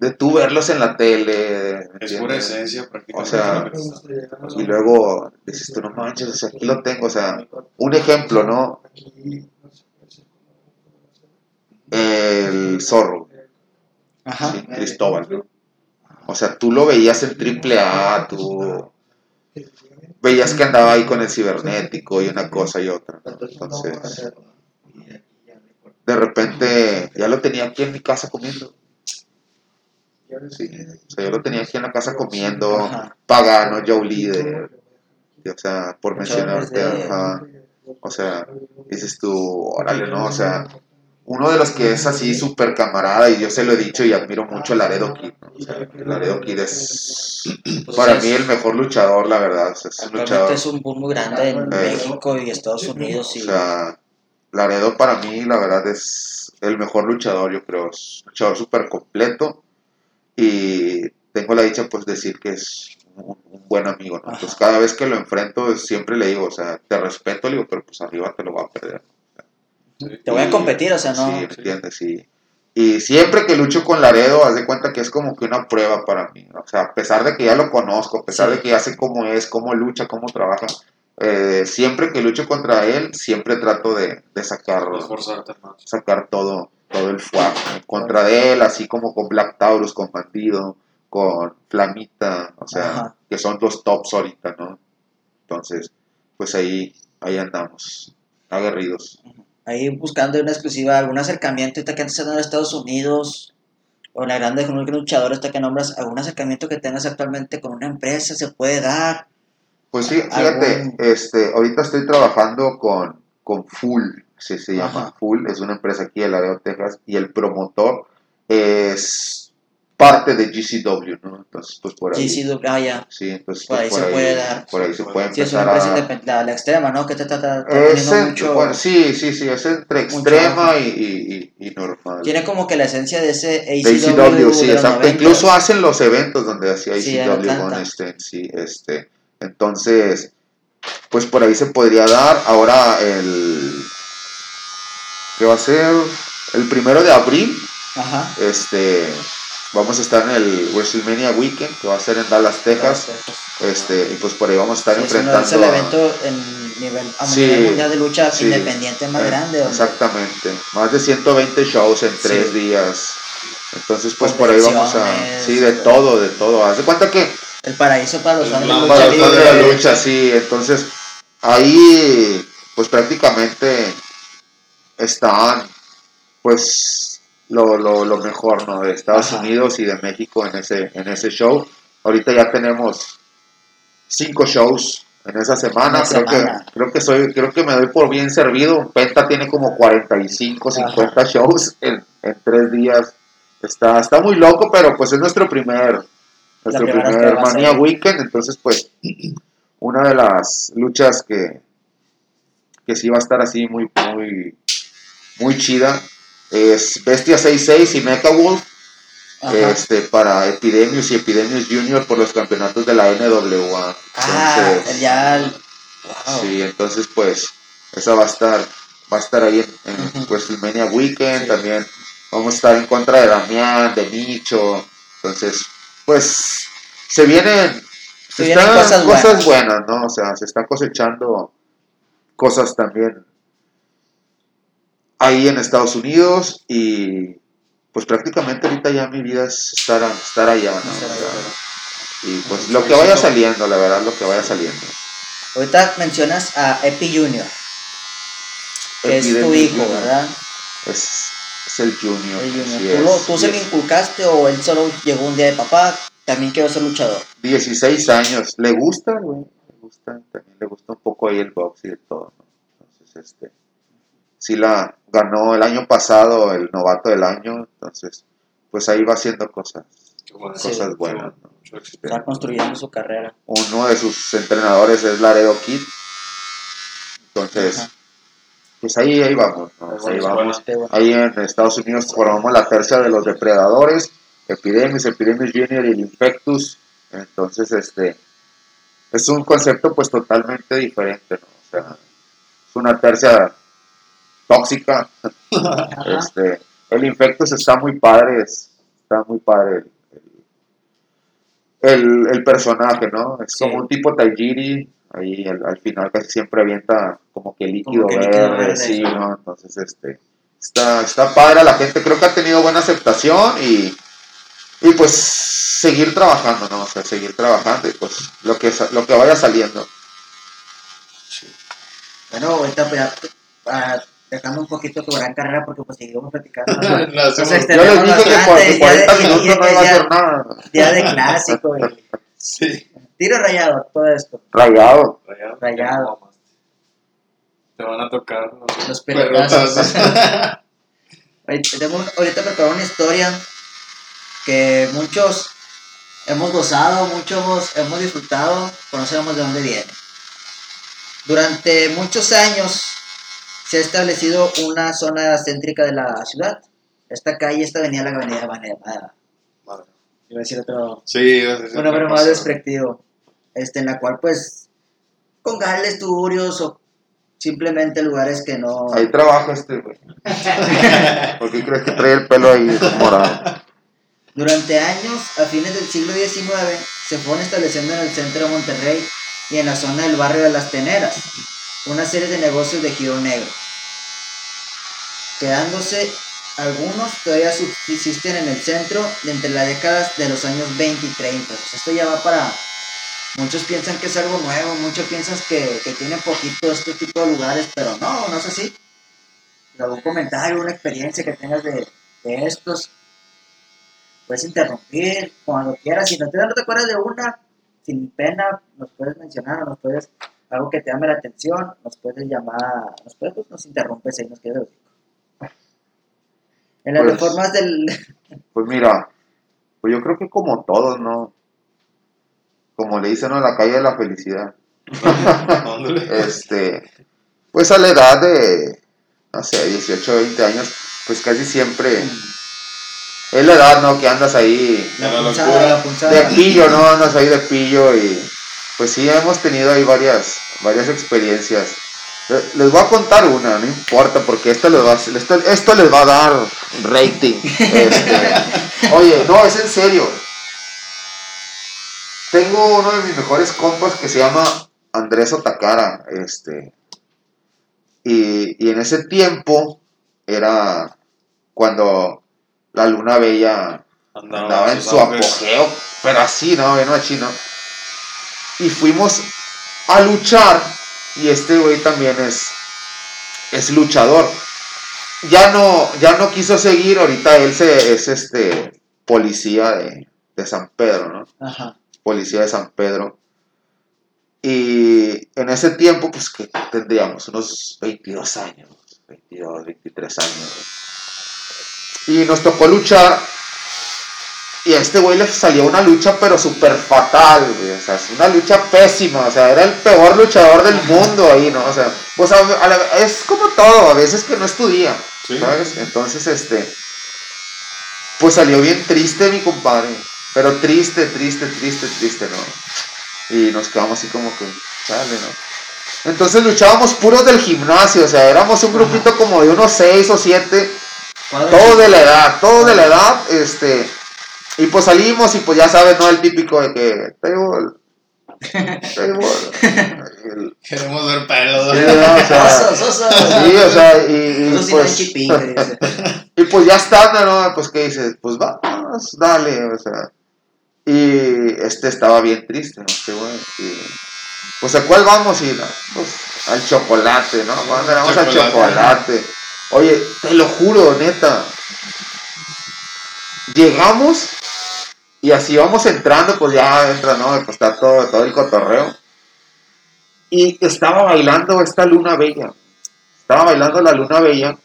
B: de tú verlos en la tele, ¿me
C: Es pura esencia
B: O
C: prácticamente.
B: sea, y luego dices tú, no manches, o sea, aquí lo tengo, o sea, un ejemplo, ¿no? El zorro,
A: Ajá.
B: ¿sí? Cristóbal. O sea, tú lo veías en triple A, tú veías que andaba ahí con el cibernético y una cosa y otra. ¿no? Entonces, de repente ya lo tenía aquí en mi casa comiendo. Sí, o sea, yo lo tenía aquí en la casa comiendo, pagano, Joe Líder, o sea, por mencionarte, ajá. o sea, dices tú, órale, ¿no? O sea, uno de los que es así súper camarada, y yo se lo he dicho y admiro mucho a Laredo Kid, ¿no? O sea, Laredo Kid es para
A: Pues
B: mí
A: es-
B: el mejor luchador, la verdad, o sea, es un
A: Actualmente
B: luchador,
A: es un boom muy grande en
B: Eh.
A: México y Estados Unidos. Y,
B: o sea, Laredo para mí, la verdad, es el mejor luchador, yo creo, es un luchador súper completo, y tengo la dicha, pues, decir que es un, un buen amigo, ¿no? Pues cada vez que lo enfrento, siempre le digo, o sea, te respeto, le digo, pero pues arriba te lo va a perder.
A: Te voy a
B: Y-
A: competir, o sea, no.
B: Sí, ¿me entiendes? Sí. Y siempre que lucho con Laredo, haz de cuenta que es como que una prueba para mí. O sea, a pesar de que ya lo conozco, a pesar
A: Sí.
B: de que ya sé cómo es, cómo lucha, cómo trabaja, eh, siempre que lucho contra él, siempre trato de, de sacar,
C: más.
B: sacar todo, todo el fuego contra de él, así como con Black Taurus, con Bandido, con Flamita, o sea,
A: Ajá.
B: que son los tops ahorita, ¿no? Entonces, pues ahí, ahí andamos, aguerridos.
A: Ahí buscando una exclusiva, algún acercamiento que antes en Estados Unidos o la grande con un luchador hasta que nombras algún acercamiento que tengas actualmente con una empresa se puede dar
B: Pues sí, fíjate,
A: Algún-
B: este, ahorita estoy trabajando con, con Full, sí, se llama.
A: Ajá.
B: Full, es una empresa aquí de Laredo, Texas, y el promotor es parte de GCW, ¿no? Entonces, pues por ahí.
A: GCW ah ya
B: Sí, entonces
A: Por
B: pues,
A: ahí se puede dar.
B: Por ahí se puede
A: sí es una
B: empezar
A: empresa
B: a...
A: independ- la, la extrema no que te
B: en-
A: mucho
B: bueno, sí, sí, sí, es entre extrema y, y, y, y normal.
A: tiene como que la esencia de ese
B: De
A: ACW,
B: ACW, sí,
A: de
B: exacto.
A: 90s.
B: Incluso hacen los eventos donde hacía
A: Sí,
B: ACW con este, sí, este. Entonces, pues por ahí se podría dar. Ahora el que va a ser el primero de abril,
A: ajá
B: este, vamos a estar en el WrestleMania Weekend, que va a ser en Dallas, Texas. Este, y pues por ahí vamos a estar
A: Sí,
B: enfrentando
A: es el
B: a-
A: evento en nivel, a
B: Sí,
A: nivel mundial de lucha
B: sí,
A: independiente más
B: eh,
A: grande
B: Exactamente. Más de 120 shows en tres
A: Sí.
B: días. Entonces, pues por ahí vamos a. Sí, de todo, de todo. Haz de cuenta que
A: el paraíso para los fans de
C: blanco
A: lucha
B: para los fans de la lucha, sí. Entonces, ahí, pues prácticamente están, pues, lo, lo, lo mejor, ¿no? De Estados
A: Ajá.
B: Unidos y de México en ese, en ese show. Ahorita ya tenemos cinco shows en esa semana.
A: Una
B: creo,
A: semana.
B: Que, creo que soy, creo que me doy por bien servido. Penta tiene como 45, 50 shows en, en tres días. Está, está muy loco, pero pues es nuestro primer, nuestro primer Mania. Weekend. Entonces, pues, una de las luchas que, que sí va a estar así muy, muy, muy chida es Bestia 66 y Mecha Wolf
A: Ajá.
B: este, para Epidemius y Epidemius Junior por los campeonatos de la NWA.
A: ah
B: Entonces,
A: ya wow.
B: Sí, entonces pues esa va a estar va a estar ahí en, en. WrestleMania Weekend
A: Sí.
B: también vamos a estar en contra de Damián, de Nicho, entonces pues se vienen
A: Se
B: se
A: vienen
B: están
A: cosas
B: cosas,
A: buenas.
B: buenas, ¿no? O sea, se están cosechando cosas también ahí en Estados Unidos y pues prácticamente ahorita ya mi vida es estar, estar allá, ¿no?
A: Estar allá,
B: y pues lo que vaya saliendo, la verdad, lo que vaya saliendo.
A: ahorita mencionas a Epi Junior que es tu hijo
B: Junior.
A: verdad
B: Es, es el Junior.
A: El Junior. ¿Tú, lo- tú se lo inculcaste o él solo llegó un día de papá también quiero ser luchador
B: 16 años. Le gusta, güey. Le gusta, también le gusta un poco ahí el box y de todo, ¿no? Entonces, este. Sí la ganó el año pasado el novato del año. Entonces, pues ahí va haciendo cosas,
C: bueno.
B: Cosas buenas,
C: bueno.
B: ¿no?
A: Está construyendo su carrera
B: Uno de sus entrenadores es Laredo Kid. Entonces,
A: Ajá.
B: pues ahí, ahí vamos, ¿no? Ahí vamos.
A: bueno.
B: Ahí en Estados Unidos formamos la tercia de los depredadores, Epidemius, Epidemius Junior y el Infectus. Entonces, este, es un concepto pues totalmente diferente, ¿no? O sea, es una tercia tóxica. Este, el Infectus está muy padre, es- está muy padre el, el, el personaje, ¿no? Es
A: Sí.
B: como un tipo Tajiri, ahí al, al final casi siempre avienta como que líquido
A: que
B: verde,
A: líquido verde,
B: sí,
A: sí.
B: ¿no? Entonces, este, está, está padre la gente, creo que ha tenido buena aceptación y, y pues seguir trabajando, ¿no? O sea, seguir trabajando y pues lo que, lo que vaya saliendo.
A: Bueno, ahorita pues, ah, dejando un poquito tu gran carrera porque pues seguimos platicando. ¿no?
B: Yo les
A: Tenemos
B: dije que por
A: bastante,
B: que 40
A: ya de-
B: minutos no iba a hacer nada.
A: Día de clásico y
C: Sí.
A: tiro rayado, todo esto.
B: Rayado.
C: Rayado.
A: Rayado.
C: Te van a tocar.
A: Los pelotazos.
C: pelotazos.
A: Ahorita, preparado una historia que muchos hemos gozado, muchos hemos, hemos disfrutado, conocemos de dónde viene. Durante muchos años se ha establecido una zona céntrica de la ciudad. Esta calle, esta avenida, la avenida Banera.
C: Madre.
A: Iba a decir otro,
C: Sí, es- es
A: un nombre más despectivo. Este, en la cual, pues, con gales, tuburios o simplemente lugares que no.
B: Ahí trabaja este, güey. ¿Por qué crees que trae el pelo ahí morado?
A: Durante años, a fines del siglo XIX, se fueron estableciendo en el centro de Monterrey y en la zona del barrio de Las Teneras una serie de negocios de giro negro, quedándose algunos todavía subsisten en el centro de entre las décadas de los años 20 y 30. Pues esto ya va para... Muchos piensan que es algo nuevo, muchos piensan que, que tiene poquito este tipo de lugares, pero no, no es así. ¿Algún comentario, una experiencia que tengas de, de estos? puedes interrumpir cuando quieras. Si no te, no te acuerdas de una, sin pena, nos puedes mencionar, o nos puedes, algo que te llame la atención, nos puedes llamar, nos puedes, pues, nos interrumpes ahí, nos quedas En las
B: Pues-
A: reformas del...
B: Pues mira, pues yo creo que como todos, ¿no? Como le dicen ¿no? en la calle de la felicidad. Este, pues a la edad de, no sé, 18, 20 años, pues casi siempre es la edad, ¿no? Que andas ahí
C: La
A: La
C: locura.
A: punzada, la
B: de pillo, ¿no? Andas ahí de pillo y pues sí, hemos tenido ahí varias, varias experiencias. Les voy a contar una, no importa, porque esto les va, a- esto, esto les va a dar rating. Este, oye, no, es en serio. Tengo uno de mis mejores compas que se llama Andrés Otakara. Este, y, y en ese tiempo era cuando la luna bella andaba en su apogeo, pero así, ¿no? Bien machino. Y fuimos a luchar, y este güey también es, es luchador. Ya no, ya no quiso seguir, ahorita él se, es este policía de, de San Pedro, ¿no?
A: Ajá.
B: Policía de San Pedro. Y en ese tiempo, pues que tendríamos unos 22 años, 22, 23 años. Y nos tocó luchar. Y a este güey le salió una lucha, pero súper fatal, güey. O sea, es una lucha pésima. O sea, era el peor luchador del mundo ahí, ¿no? O sea, pues a- a la- es como todo, a veces que no estudia,
C: Sí.
B: ¿sabes? Entonces, este. Pues salió bien triste, mi compadre. Pero triste, triste, triste, triste, ¿no? Y nos quedamos así como que, chale, ¿no? Entonces luchábamos puros del gimnasio, o sea, éramos un grupito como de unos 6 o 7
A: Cuadro
B: todos de la edad, todos de la edad, este, y pues salimos y pues ya sabes, ¿no? El típico de que, table, table, el-
C: Queremos ver pelos.
B: sí, ¿no? o sea,
A: Osos, osos.
B: sí, o sea, y, y, pues, y pues ya estando, ¿no? Pues que dices, pues vamos, dale, o sea, y este estaba bien triste, ¿no? Este güey, y, pues a cuál vamos y no, pues al chocolate, ¿no? Vamos, vamos al
C: Chocolate.
B: chocolate. Oye, te lo juro, neta. Llegamos y así vamos entrando, pues ya entra, ¿no? Pues está todo, todo el cotorreo. Y estaba bailando esta luna bella. Estaba bailando la luna bella.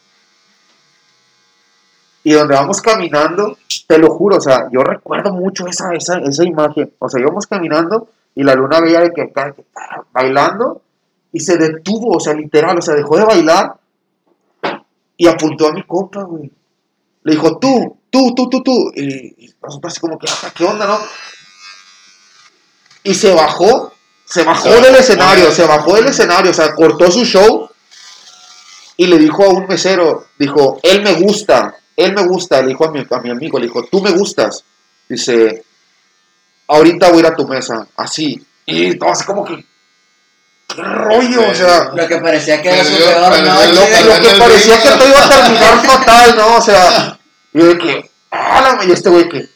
B: Y donde vamos caminando, te lo juro, o sea, yo recuerdo mucho esa, esa, esa imagen. O sea, íbamos caminando y la luna bella de que bailando y se detuvo, o sea, literal, o sea, dejó de bailar y apuntó a mi compa, güey. Le dijo, tú, tú, tú, tú, tú. Y, y nosotros así como que, "Ah, ¿qué onda, no? Y se bajó, se bajó
C: Se
B: del escenario, se bajó del escenario, o sea, cortó su show y le dijo a un mesero, dijo, él me gusta, él me gusta, le dijo a mi, a mi amigo, le dijo, tú me gustas. Dice, ahorita voy a ir a tu mesa, así. Y todo así como que, qué rollo, o sea,
A: Lo que parecía que era su peor noche.
B: lo, que parecía que todo iba a terminar fatal, ¿no? O sea, yo de que, ¡álame! Y este güey que,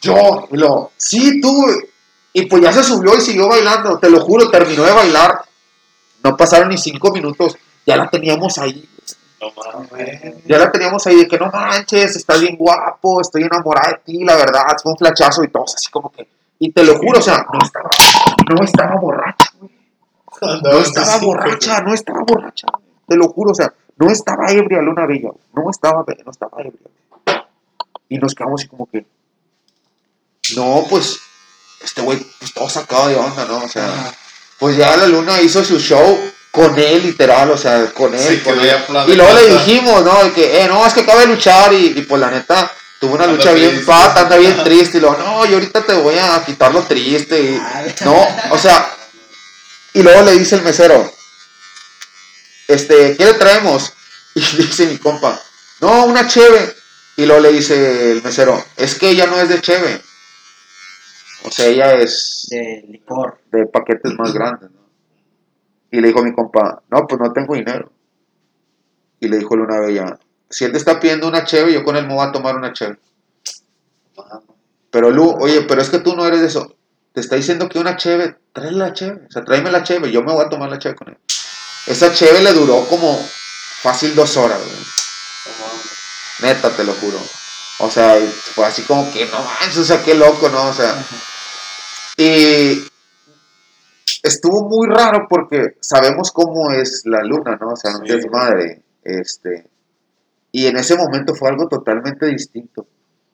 B: yo, y lo, sí, tú. Y pues ya se subió y siguió bailando, te lo juro, terminó de bailar. No pasaron ni cinco minutos, ya la teníamos ahí.
C: No mames.
B: Ya la teníamos ahí de que no manches, estás bien guapo, estoy enamorada de ti, la verdad, fue un flachazo y todos así como que. Y te lo juro, o sea, no estaba, no estaba borracha, güey. No estaba borracha, no estaba borracha, te lo juro, o sea, no estaba ebria Luna Bella, no estaba, no estaba ebria. Y nos quedamos así como que, no, pues, este güey, pues todo sacado de onda, ¿no? O sea, pues ya la Luna hizo su show con él, literal, o sea, con él.
C: Sí,
B: con él. Y luego le dijimos, ¿no? De que, eh, no, es que acaba de luchar y, y pues la neta, tuvo una
C: Anda
B: lucha bien pata, anda bien triste. Y luego, no, yo ahorita te voy a quitar lo triste. Y, no, o sea, y luego le dice el mesero, este, ¿qué le traemos? Y dice mi compa, no, una cheve. Y luego le dice el mesero, es que ella no es de cheve. O sea, ella es
A: De licor.
B: de paquetes más grandes, ¿no? Y le dijo a mi compa, no, pues no tengo dinero. Y le dijo Luna Bella, si él te está pidiendo una cheve, yo con él me voy a tomar una cheve. Pero Lu, oye, pero es que tú no eres de eso. Te está diciendo que una cheve, tráele la cheve. O sea, tráeme la cheve, yo me voy a tomar la cheve con él. Esa cheve le duró como fácil dos horas, güey. Neta, te lo juro. O sea, fue así como que no manches, o sea, qué loco, ¿no? O sea, y estuvo muy raro porque sabemos cómo es la luna, ¿no? O sea, un
C: Sí.
B: desmadre. Este, y en ese momento fue algo totalmente distinto.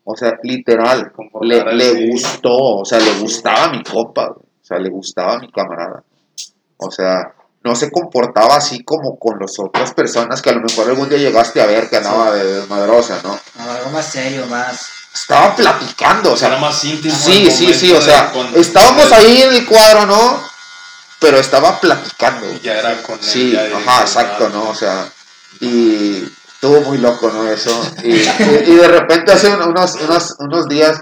B: O sea, literal, le, le gustó, o sea, le gustaba mi copa, o sea, le gustaba mi camarada. O sea, no se comportaba así como con las otras personas que a lo mejor algún día llegaste a ver que andaba de desmadrosa, ¿no?
A: No, algo más serio, más.
B: Estaba platicando, o
C: sea, era más íntimo.
B: sí, sí, sí, o sea,
C: con-
B: estábamos ahí en el cuadro, ¿no? Pero estaba platicando.
C: Ya era con él,
B: Sí,
C: ya
B: ajá, exacto,
C: ya.
B: ¿no? O sea, y estuvo muy loco, ¿no? Eso. Y, y- y de repente hace un- unos, unos, unos días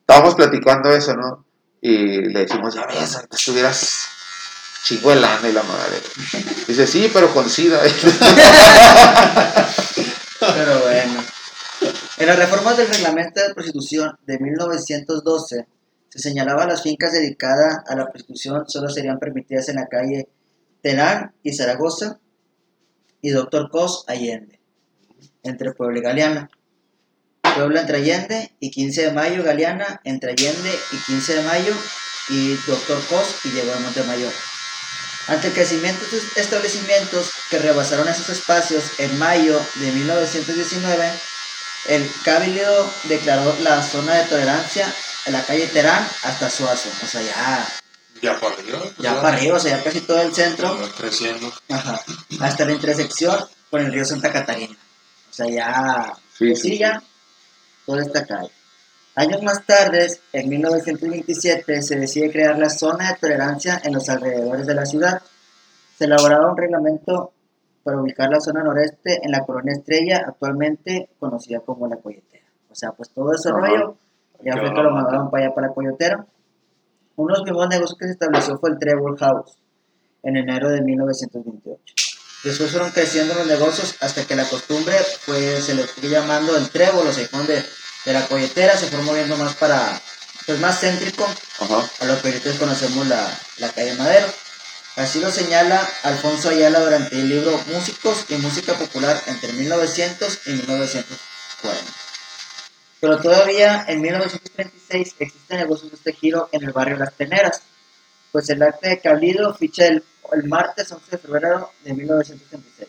B: estábamos platicando eso, ¿no? Y le decimos, ya ves, estuvieras chingo de lana y la madre. Dice, sí, pero con sida.
A: Pero bueno. En las reformas del reglamento de prostitución de 1912 se señalaba las fincas dedicadas a la prostitución solo serían permitidas en la calle Terán y Zaragoza y Doctor Cos Allende, entre Puebla y Galeana. Puebla entre Allende y 15 de mayo, Galeana entre Allende y 15 de mayo y Doctor Cos y llegó a Montemayor. Ante el crecimiento de estos establecimientos que rebasaron esos espacios en mayo de 1919, el Cabildo declaró la zona de tolerancia en la calle Terán hasta Suazo, o sea, ya,
C: Ya para arriba.
A: ya para arriba, o sea, ya casi todo el centro,
C: creciendo.
A: ajá, hasta la intersección con el río Santa Catarina. O sea, ya,
B: Sí,
A: pues
B: sí,
A: sí, ya, toda esta calle. Años más tarde, en 1927, se decide crear la zona de tolerancia en los alrededores de la ciudad. Se elaboraba un reglamento para ubicar la zona noreste en la colonia Estrella, actualmente conocida como la Coyotera. O sea, pues todo ese rollo, ya fue que lo mandaron para allá, para la Coyotera. Uno de los primeros negocios que se estableció fue el Trevor House, en enero de 1928. Después fueron creciendo los negocios hasta que la costumbre pues, se le fue llamando el Trébol, o sea, de, de la colletera se fue moviendo más para, pues más céntrico
B: Ajá.
A: a lo que ahorita conocemos la, la calle Madero. Así lo señala Alfonso Ayala durante el libro Músicos y Música Popular entre 1900 y 1940. Pero todavía en 1936 existen negocios de este giro en el barrio Las Teneras, pues el acta de Cabildo ficha el, el martes 11 de febrero de 1936.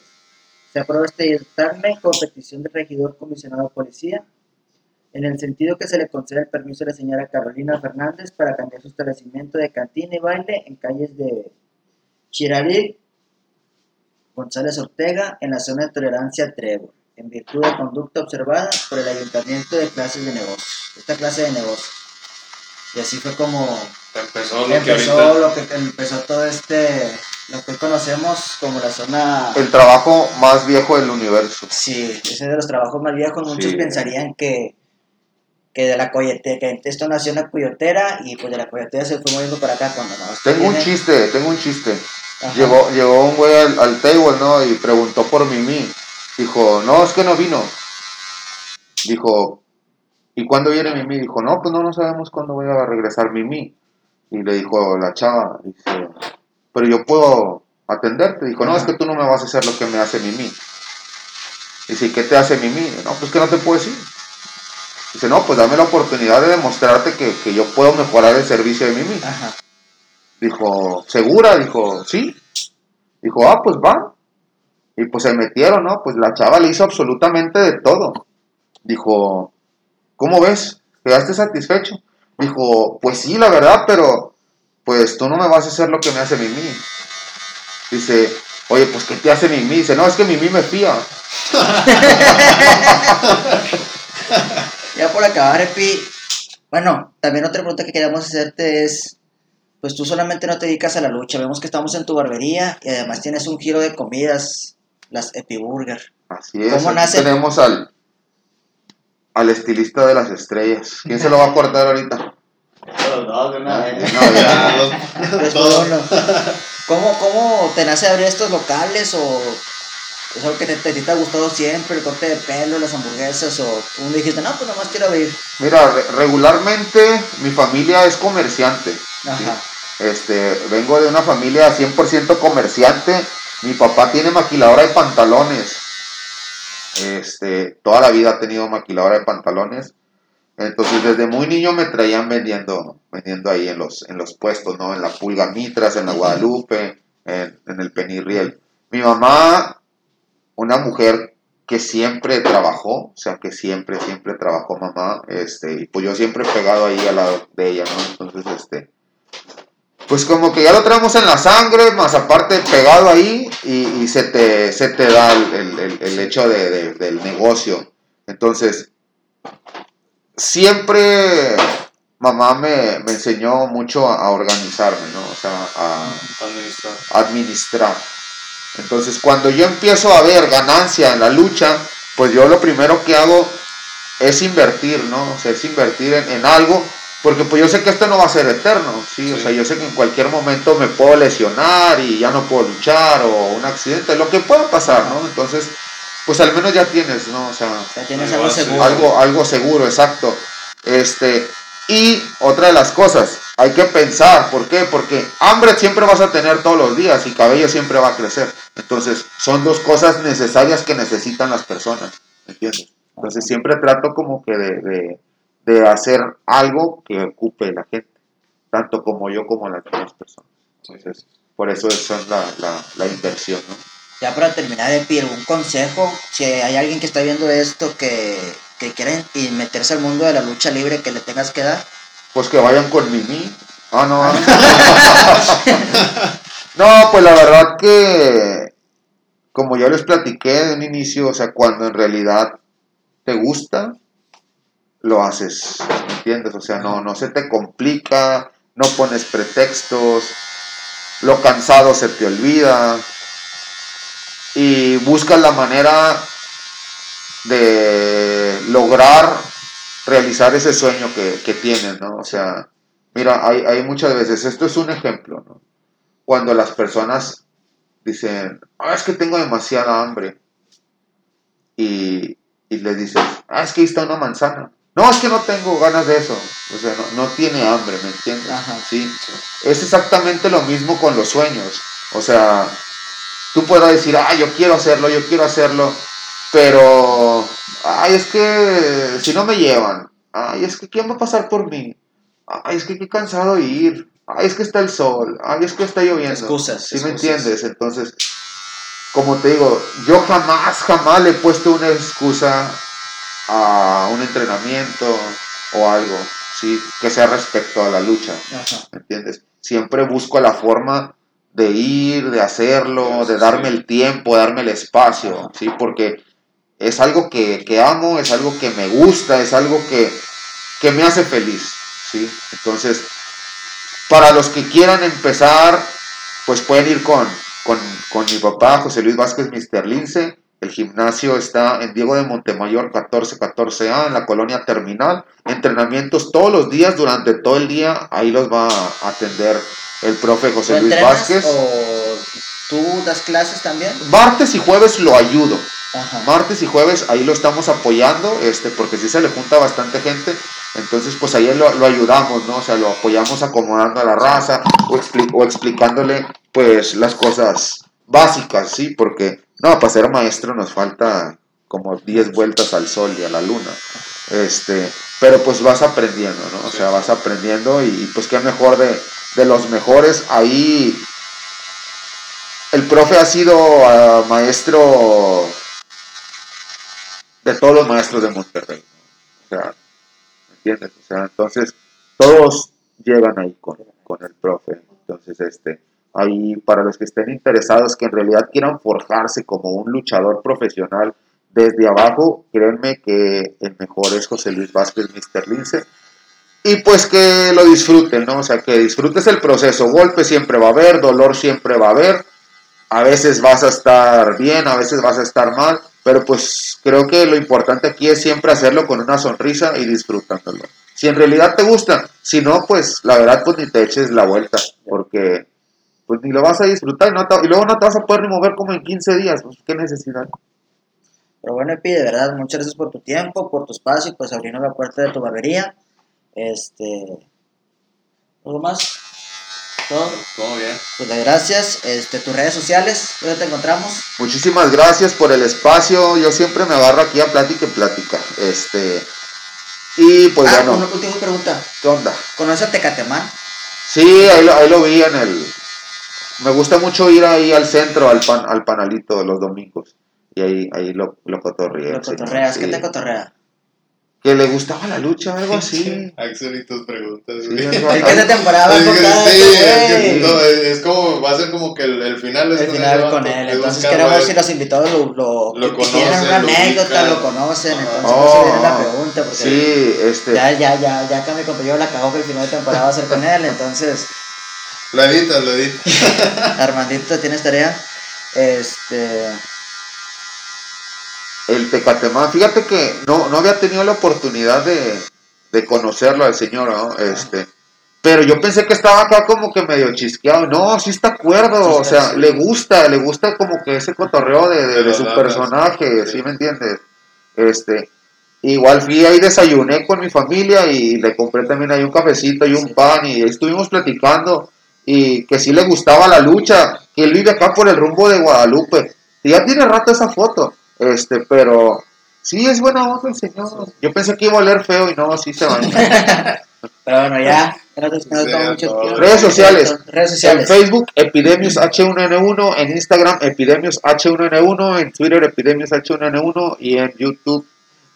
A: Se aprueba este dictamen con petición del regidor comisionado de policía, en el sentido que se le concede el permiso a la señora Carolina Fernández para cambiar su establecimiento de cantina y baile en calles de Chirarí, González Ortega, en la zona de tolerancia Trevor, en virtud de conducta observada por el ayuntamiento de clases de negocios, esta clase de negocios. Y así fue como
C: Empezó lo que
A: empezó
C: ahorita.
A: lo que empezó todo este, lo que hoy conocemos como la zona...
B: El trabajo más viejo del universo.
A: Sí, ese es de los trabajos más viejos. Muchos
B: Sí.
A: pensarían que, que de la coyotera, que esto nació en la coyotera y pues de la coyotera se fue moviendo para acá cuando no.
B: Tengo un chiste, tengo un chiste.
A: Ajá.
B: Llegó, llegó un güey al, al table, ¿no? Y preguntó por Mimi. Dijo, no, es que no vino. Dijo, ¿y cuándo viene Mimi? Dijo, no, pues no, no sabemos cuándo voy a regresar Mimi. Y le dijo la chava, dice, pero yo puedo atenderte. Dijo, no, es que tú no me vas a hacer lo que me hace Mimi. Dice, ¿y qué te hace Mimi? No, pues que no te puedo decir. Dice, no, pues dame la oportunidad de demostrarte que, que yo puedo mejorar el servicio de Mimi.
A: Ajá.
B: Dijo, ¿segura? Dijo, sí. Dijo, ah, pues va. Y pues se metieron, ¿no? Pues la chava le hizo absolutamente de todo. Dijo, ¿cómo ves? ¿Quedaste satisfecho? Dijo, pues sí, la verdad, pero pues tú no me vas a hacer lo que me hace Mimi. Dice, oye, pues ¿qué te hace Mimi? Dice, no, es que Mimi me fía.
A: Ya por acabar, Epi. Bueno, también otra pregunta que queríamos hacerte es, pues tú solamente no te dedicas a la lucha, vemos que estamos en tu barbería y además tienes un giro de comidas, las Epi Burger.
B: Así es.
A: ¿Cómo nace?
B: Tenemos al, al estilista de las estrellas. ¿Quién se lo va a cortar ahorita?
D: Los dos de una vez.
B: No,
C: Ya, los-.
A: ¿Cómo, ¿Cómo te nace abrir estos locales o es algo que te, te, te ha gustado siempre, el corte de pelo, las hamburguesas o tú dijiste, no, pues nomás quiero abrir?
B: Mira, re- regularmente mi familia es comerciante.
A: Ajá.
B: Este, vengo de una familia 100% comerciante. Mi papá tiene maquiladora de pantalones. Este, toda la vida ha tenido maquiladora de pantalones. Entonces desde muy niño me traían vendiendo, vendiendo ahí en los, en los puestos, ¿no? En la Pulga Mitras, en la Guadalupe, en, en el Penirriel. Mi mamá, una mujer que siempre trabajó, o sea, que siempre, siempre trabajó mamá, este, y pues yo siempre he pegado ahí al lado de ella, ¿no? Entonces, este, pues como que ya lo traemos en la sangre, más aparte pegado ahí, y, y se, te, se te da el, el- hecho de- de- del negocio. Entonces, siempre mamá me, me enseñó mucho a, a organizarme, ¿no? O sea, a,
C: Administrar.
B: administrar. Entonces, cuando yo empiezo a ver ganancia en la lucha, pues yo lo primero que hago es invertir, ¿no? O sea, es invertir en, en algo, porque pues yo sé que esto no va a ser eterno, ¿sí? O
C: Sí.
B: sea, yo sé que en cualquier momento me puedo lesionar y ya no puedo luchar o un accidente, lo que pueda pasar, ¿no? Entonces, pues al menos ya tienes, ¿no? O sea,
A: Ya tienes
C: Algo
A: seguro.
B: algo, algo seguro, exacto. Este, y otra de las cosas, hay que pensar, ¿por qué? Porque hambre siempre vas a tener todos los días y cabello siempre va a crecer. Entonces, son dos cosas necesarias que necesitan las personas, ¿me ¿entiendes? Entonces, siempre trato como que de, de, hacer algo que ocupe la gente, tanto como yo como las demás personas. Entonces, por eso es son la, la, la inversión, ¿no?
A: Ya para terminar, Epi, algún consejo, si hay alguien que está viendo esto que, que quiere meterse al mundo de la lucha libre que le tengas que dar.
B: Pues que vayan con Mimi. Ah, no. no, pues la verdad que, como ya les platiqué de un inicio, o sea, cuando en realidad te gusta, lo haces, ¿me entiendes? O sea, no, no se te complica, no pones pretextos, lo cansado se te olvida y buscas la manera de lograr realizar ese sueño que, que tienes, ¿no? O sea, mira, hay, hay muchas veces, esto es un ejemplo, ¿no? Cuando las personas dicen, ah, es que tengo demasiada hambre, y, y les dices, ah, es que ahí está una manzana. No, es que no tengo ganas de eso. O sea, no, no tiene hambre, ¿me entiendes?
A: Ajá.
B: Sí. Es exactamente lo mismo con los sueños. O sea, tú puedes decir, ah, yo quiero hacerlo, yo quiero hacerlo, pero, ay, es que si no me llevan, ay, es que ¿quién va a pasar por mí? Ay, es que qué cansado ir, ay, es que está el sol, ay, es que está lloviendo.
A: Excusas,
B: ¿Sí me entiendes? Entonces, como te digo, yo jamás, jamás le he puesto una excusa a un entrenamiento o algo, ¿sí? Que sea respecto a la lucha.
A: Ajá.
B: ¿me entiendes? Siempre busco la forma de ir, de hacerlo, de darme el tiempo, darme el espacio,
A: Ajá.
B: ¿sí? Porque es algo que, que amo, es algo que me gusta, es algo que, que me hace feliz, ¿sí? Entonces, para los que quieran empezar, pues pueden ir con, con, con mi papá, José Luis Vázquez Mister Lince. El gimnasio está en Diego de Montemayor 1414A, en la colonia terminal. Entrenamientos todos los días, durante todo el día. Ahí los va a atender el profe
A: ¿Tú
B: José Luis Vázquez.
A: o tú das clases también?
B: Martes y jueves lo ayudo.
A: Ajá.
B: Martes y jueves ahí lo estamos apoyando, este, porque sí se le junta bastante gente. Entonces, pues ahí lo, lo ayudamos, ¿no? O sea, lo apoyamos acomodando a la raza o, expli- o explicándole, pues, las cosas básicas, ¿sí? Porque, no, para ser maestro nos falta como 10 vueltas al sol y a la luna. Este, pero pues vas aprendiendo, ¿no? O sea, vas aprendiendo y, y, pues qué mejor de, de los mejores. Ahí el profe ha sido ah, maestro de todos los maestros de Monterrey. O sea, ¿me entiendes? O sea, entonces todos llegan ahí con, con el profe. Entonces, este, ahí para los que estén interesados, que en realidad quieran forjarse como un luchador profesional desde abajo, créanme que el mejor es José Luis Vázquez, Mr. Lince. Y pues que lo disfruten, ¿no? O sea, que disfrutes el proceso. Golpe siempre va a haber, dolor siempre va a haber. A veces vas a estar bien, a veces vas a estar mal, pero pues creo que lo importante aquí es siempre hacerlo con una sonrisa y disfrutándolo. Si en realidad te gusta, si no, pues la verdad pues ni te eches la vuelta, porque pues ni lo vas a disfrutar y, no te- y luego no te vas a poder ni mover como en 15 días, pues qué necesidad.
A: Pero bueno, Epi, de verdad, muchas gracias por tu tiempo, por tu espacio y pues abriendo la puerta de tu barbería. Este. ¿Algo más? Todo.
C: Todo bien.
A: Pues le gracias. Este, tus redes sociales, ¿dónde te encontramos?
B: Muchísimas gracias por el espacio. Yo siempre me agarro aquí a plática y plática. Este. Y pues
A: ah,
B: bueno,
A: una última pregunta.
B: ¿qué onda?
A: ¿Conoces a Tecatemán?
B: Sí, ahí lo, ahí lo vi en el. Me gusta mucho ir ahí al centro, al pan, al panalito los domingos. Y ahí, ahí lo, lo sí,
A: cotorreas. ¿Qué
B: sí.
A: te cotorrea?
B: Que le gustaba la lucha, algo así.
C: Axel y tus preguntas,
B: Sí,
A: Es que temporada va cada
C: sí, es, que
A: güey.
C: no, es- como, va a ser como que el, el final es
A: El
C: con
A: final
C: él,
A: con
C: ¿no?
A: él.
C: Es
A: Entonces queremos
C: a
A: ver si los invitados lo, lo,
C: Lo
A: tienen una
C: lo
A: anécdota,
C: ubican.
A: lo conocen.
C: Ajá.
A: Entonces por eso viene la
B: Oh,
A: pregunta. Porque
B: Sí, este.
A: ya, ya, ya, ya que mi compañero la cagó que el final de temporada va a ser con él. Entonces,
C: Lo editas, lo editas.
A: Armandito, ¿tienes tarea? Este.
B: El Tecatemán, fíjate que no, no había tenido la oportunidad de, de conocerlo al señor, ¿no? Este, pero yo pensé que estaba acá como que medio chisqueado. No, sí está acuerdo,
A: Sí
B: o sea, le gusta, le gusta como que ese cotorreo de, de- su personaje,
C: sí.
B: ¿sí me entiendes? Este, igual fui ahí, desayuné con mi familia y le compré también ahí un cafecito y un
A: Sí.
B: pan y estuvimos platicando y que sí le gustaba la lucha, que él vive acá por el rumbo de Guadalupe. Y ya tiene rato esa foto, este, pero sí es buena onda el señor. Yo pensé que iba a oler feo y no, sí se va.
A: Pero bueno, ya. no tomo
C: Sí,
A: mucho.
B: Redes sociales.
A: Redes
B: En
A: sociales.
B: Facebook, Epidemios H1N1, en Instagram, Epidemios H1N1, en Twitter, Epidemios H1N1 y en YouTube,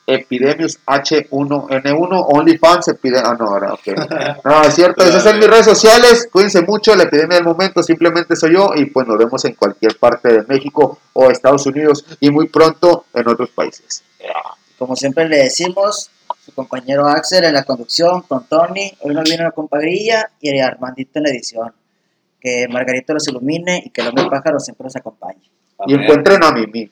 B: Epidemios H1N1, OnlyFans, Epidemios. Ah, no, ahora, ok. No, es cierto, esas son mis redes sociales. Cuídense mucho, la epidemia del momento simplemente soy yo y pues nos vemos en cualquier parte de México o Estados Unidos y muy pronto en otros países.
A: Como siempre le decimos, su compañero Axel en la conducción con Tony. Hoy nos viene la compadrilla y Armandito en la edición. Que Margarito los ilumine y que el hombre pájaro siempre los acompañe.
B: Y encuentren a Mimi.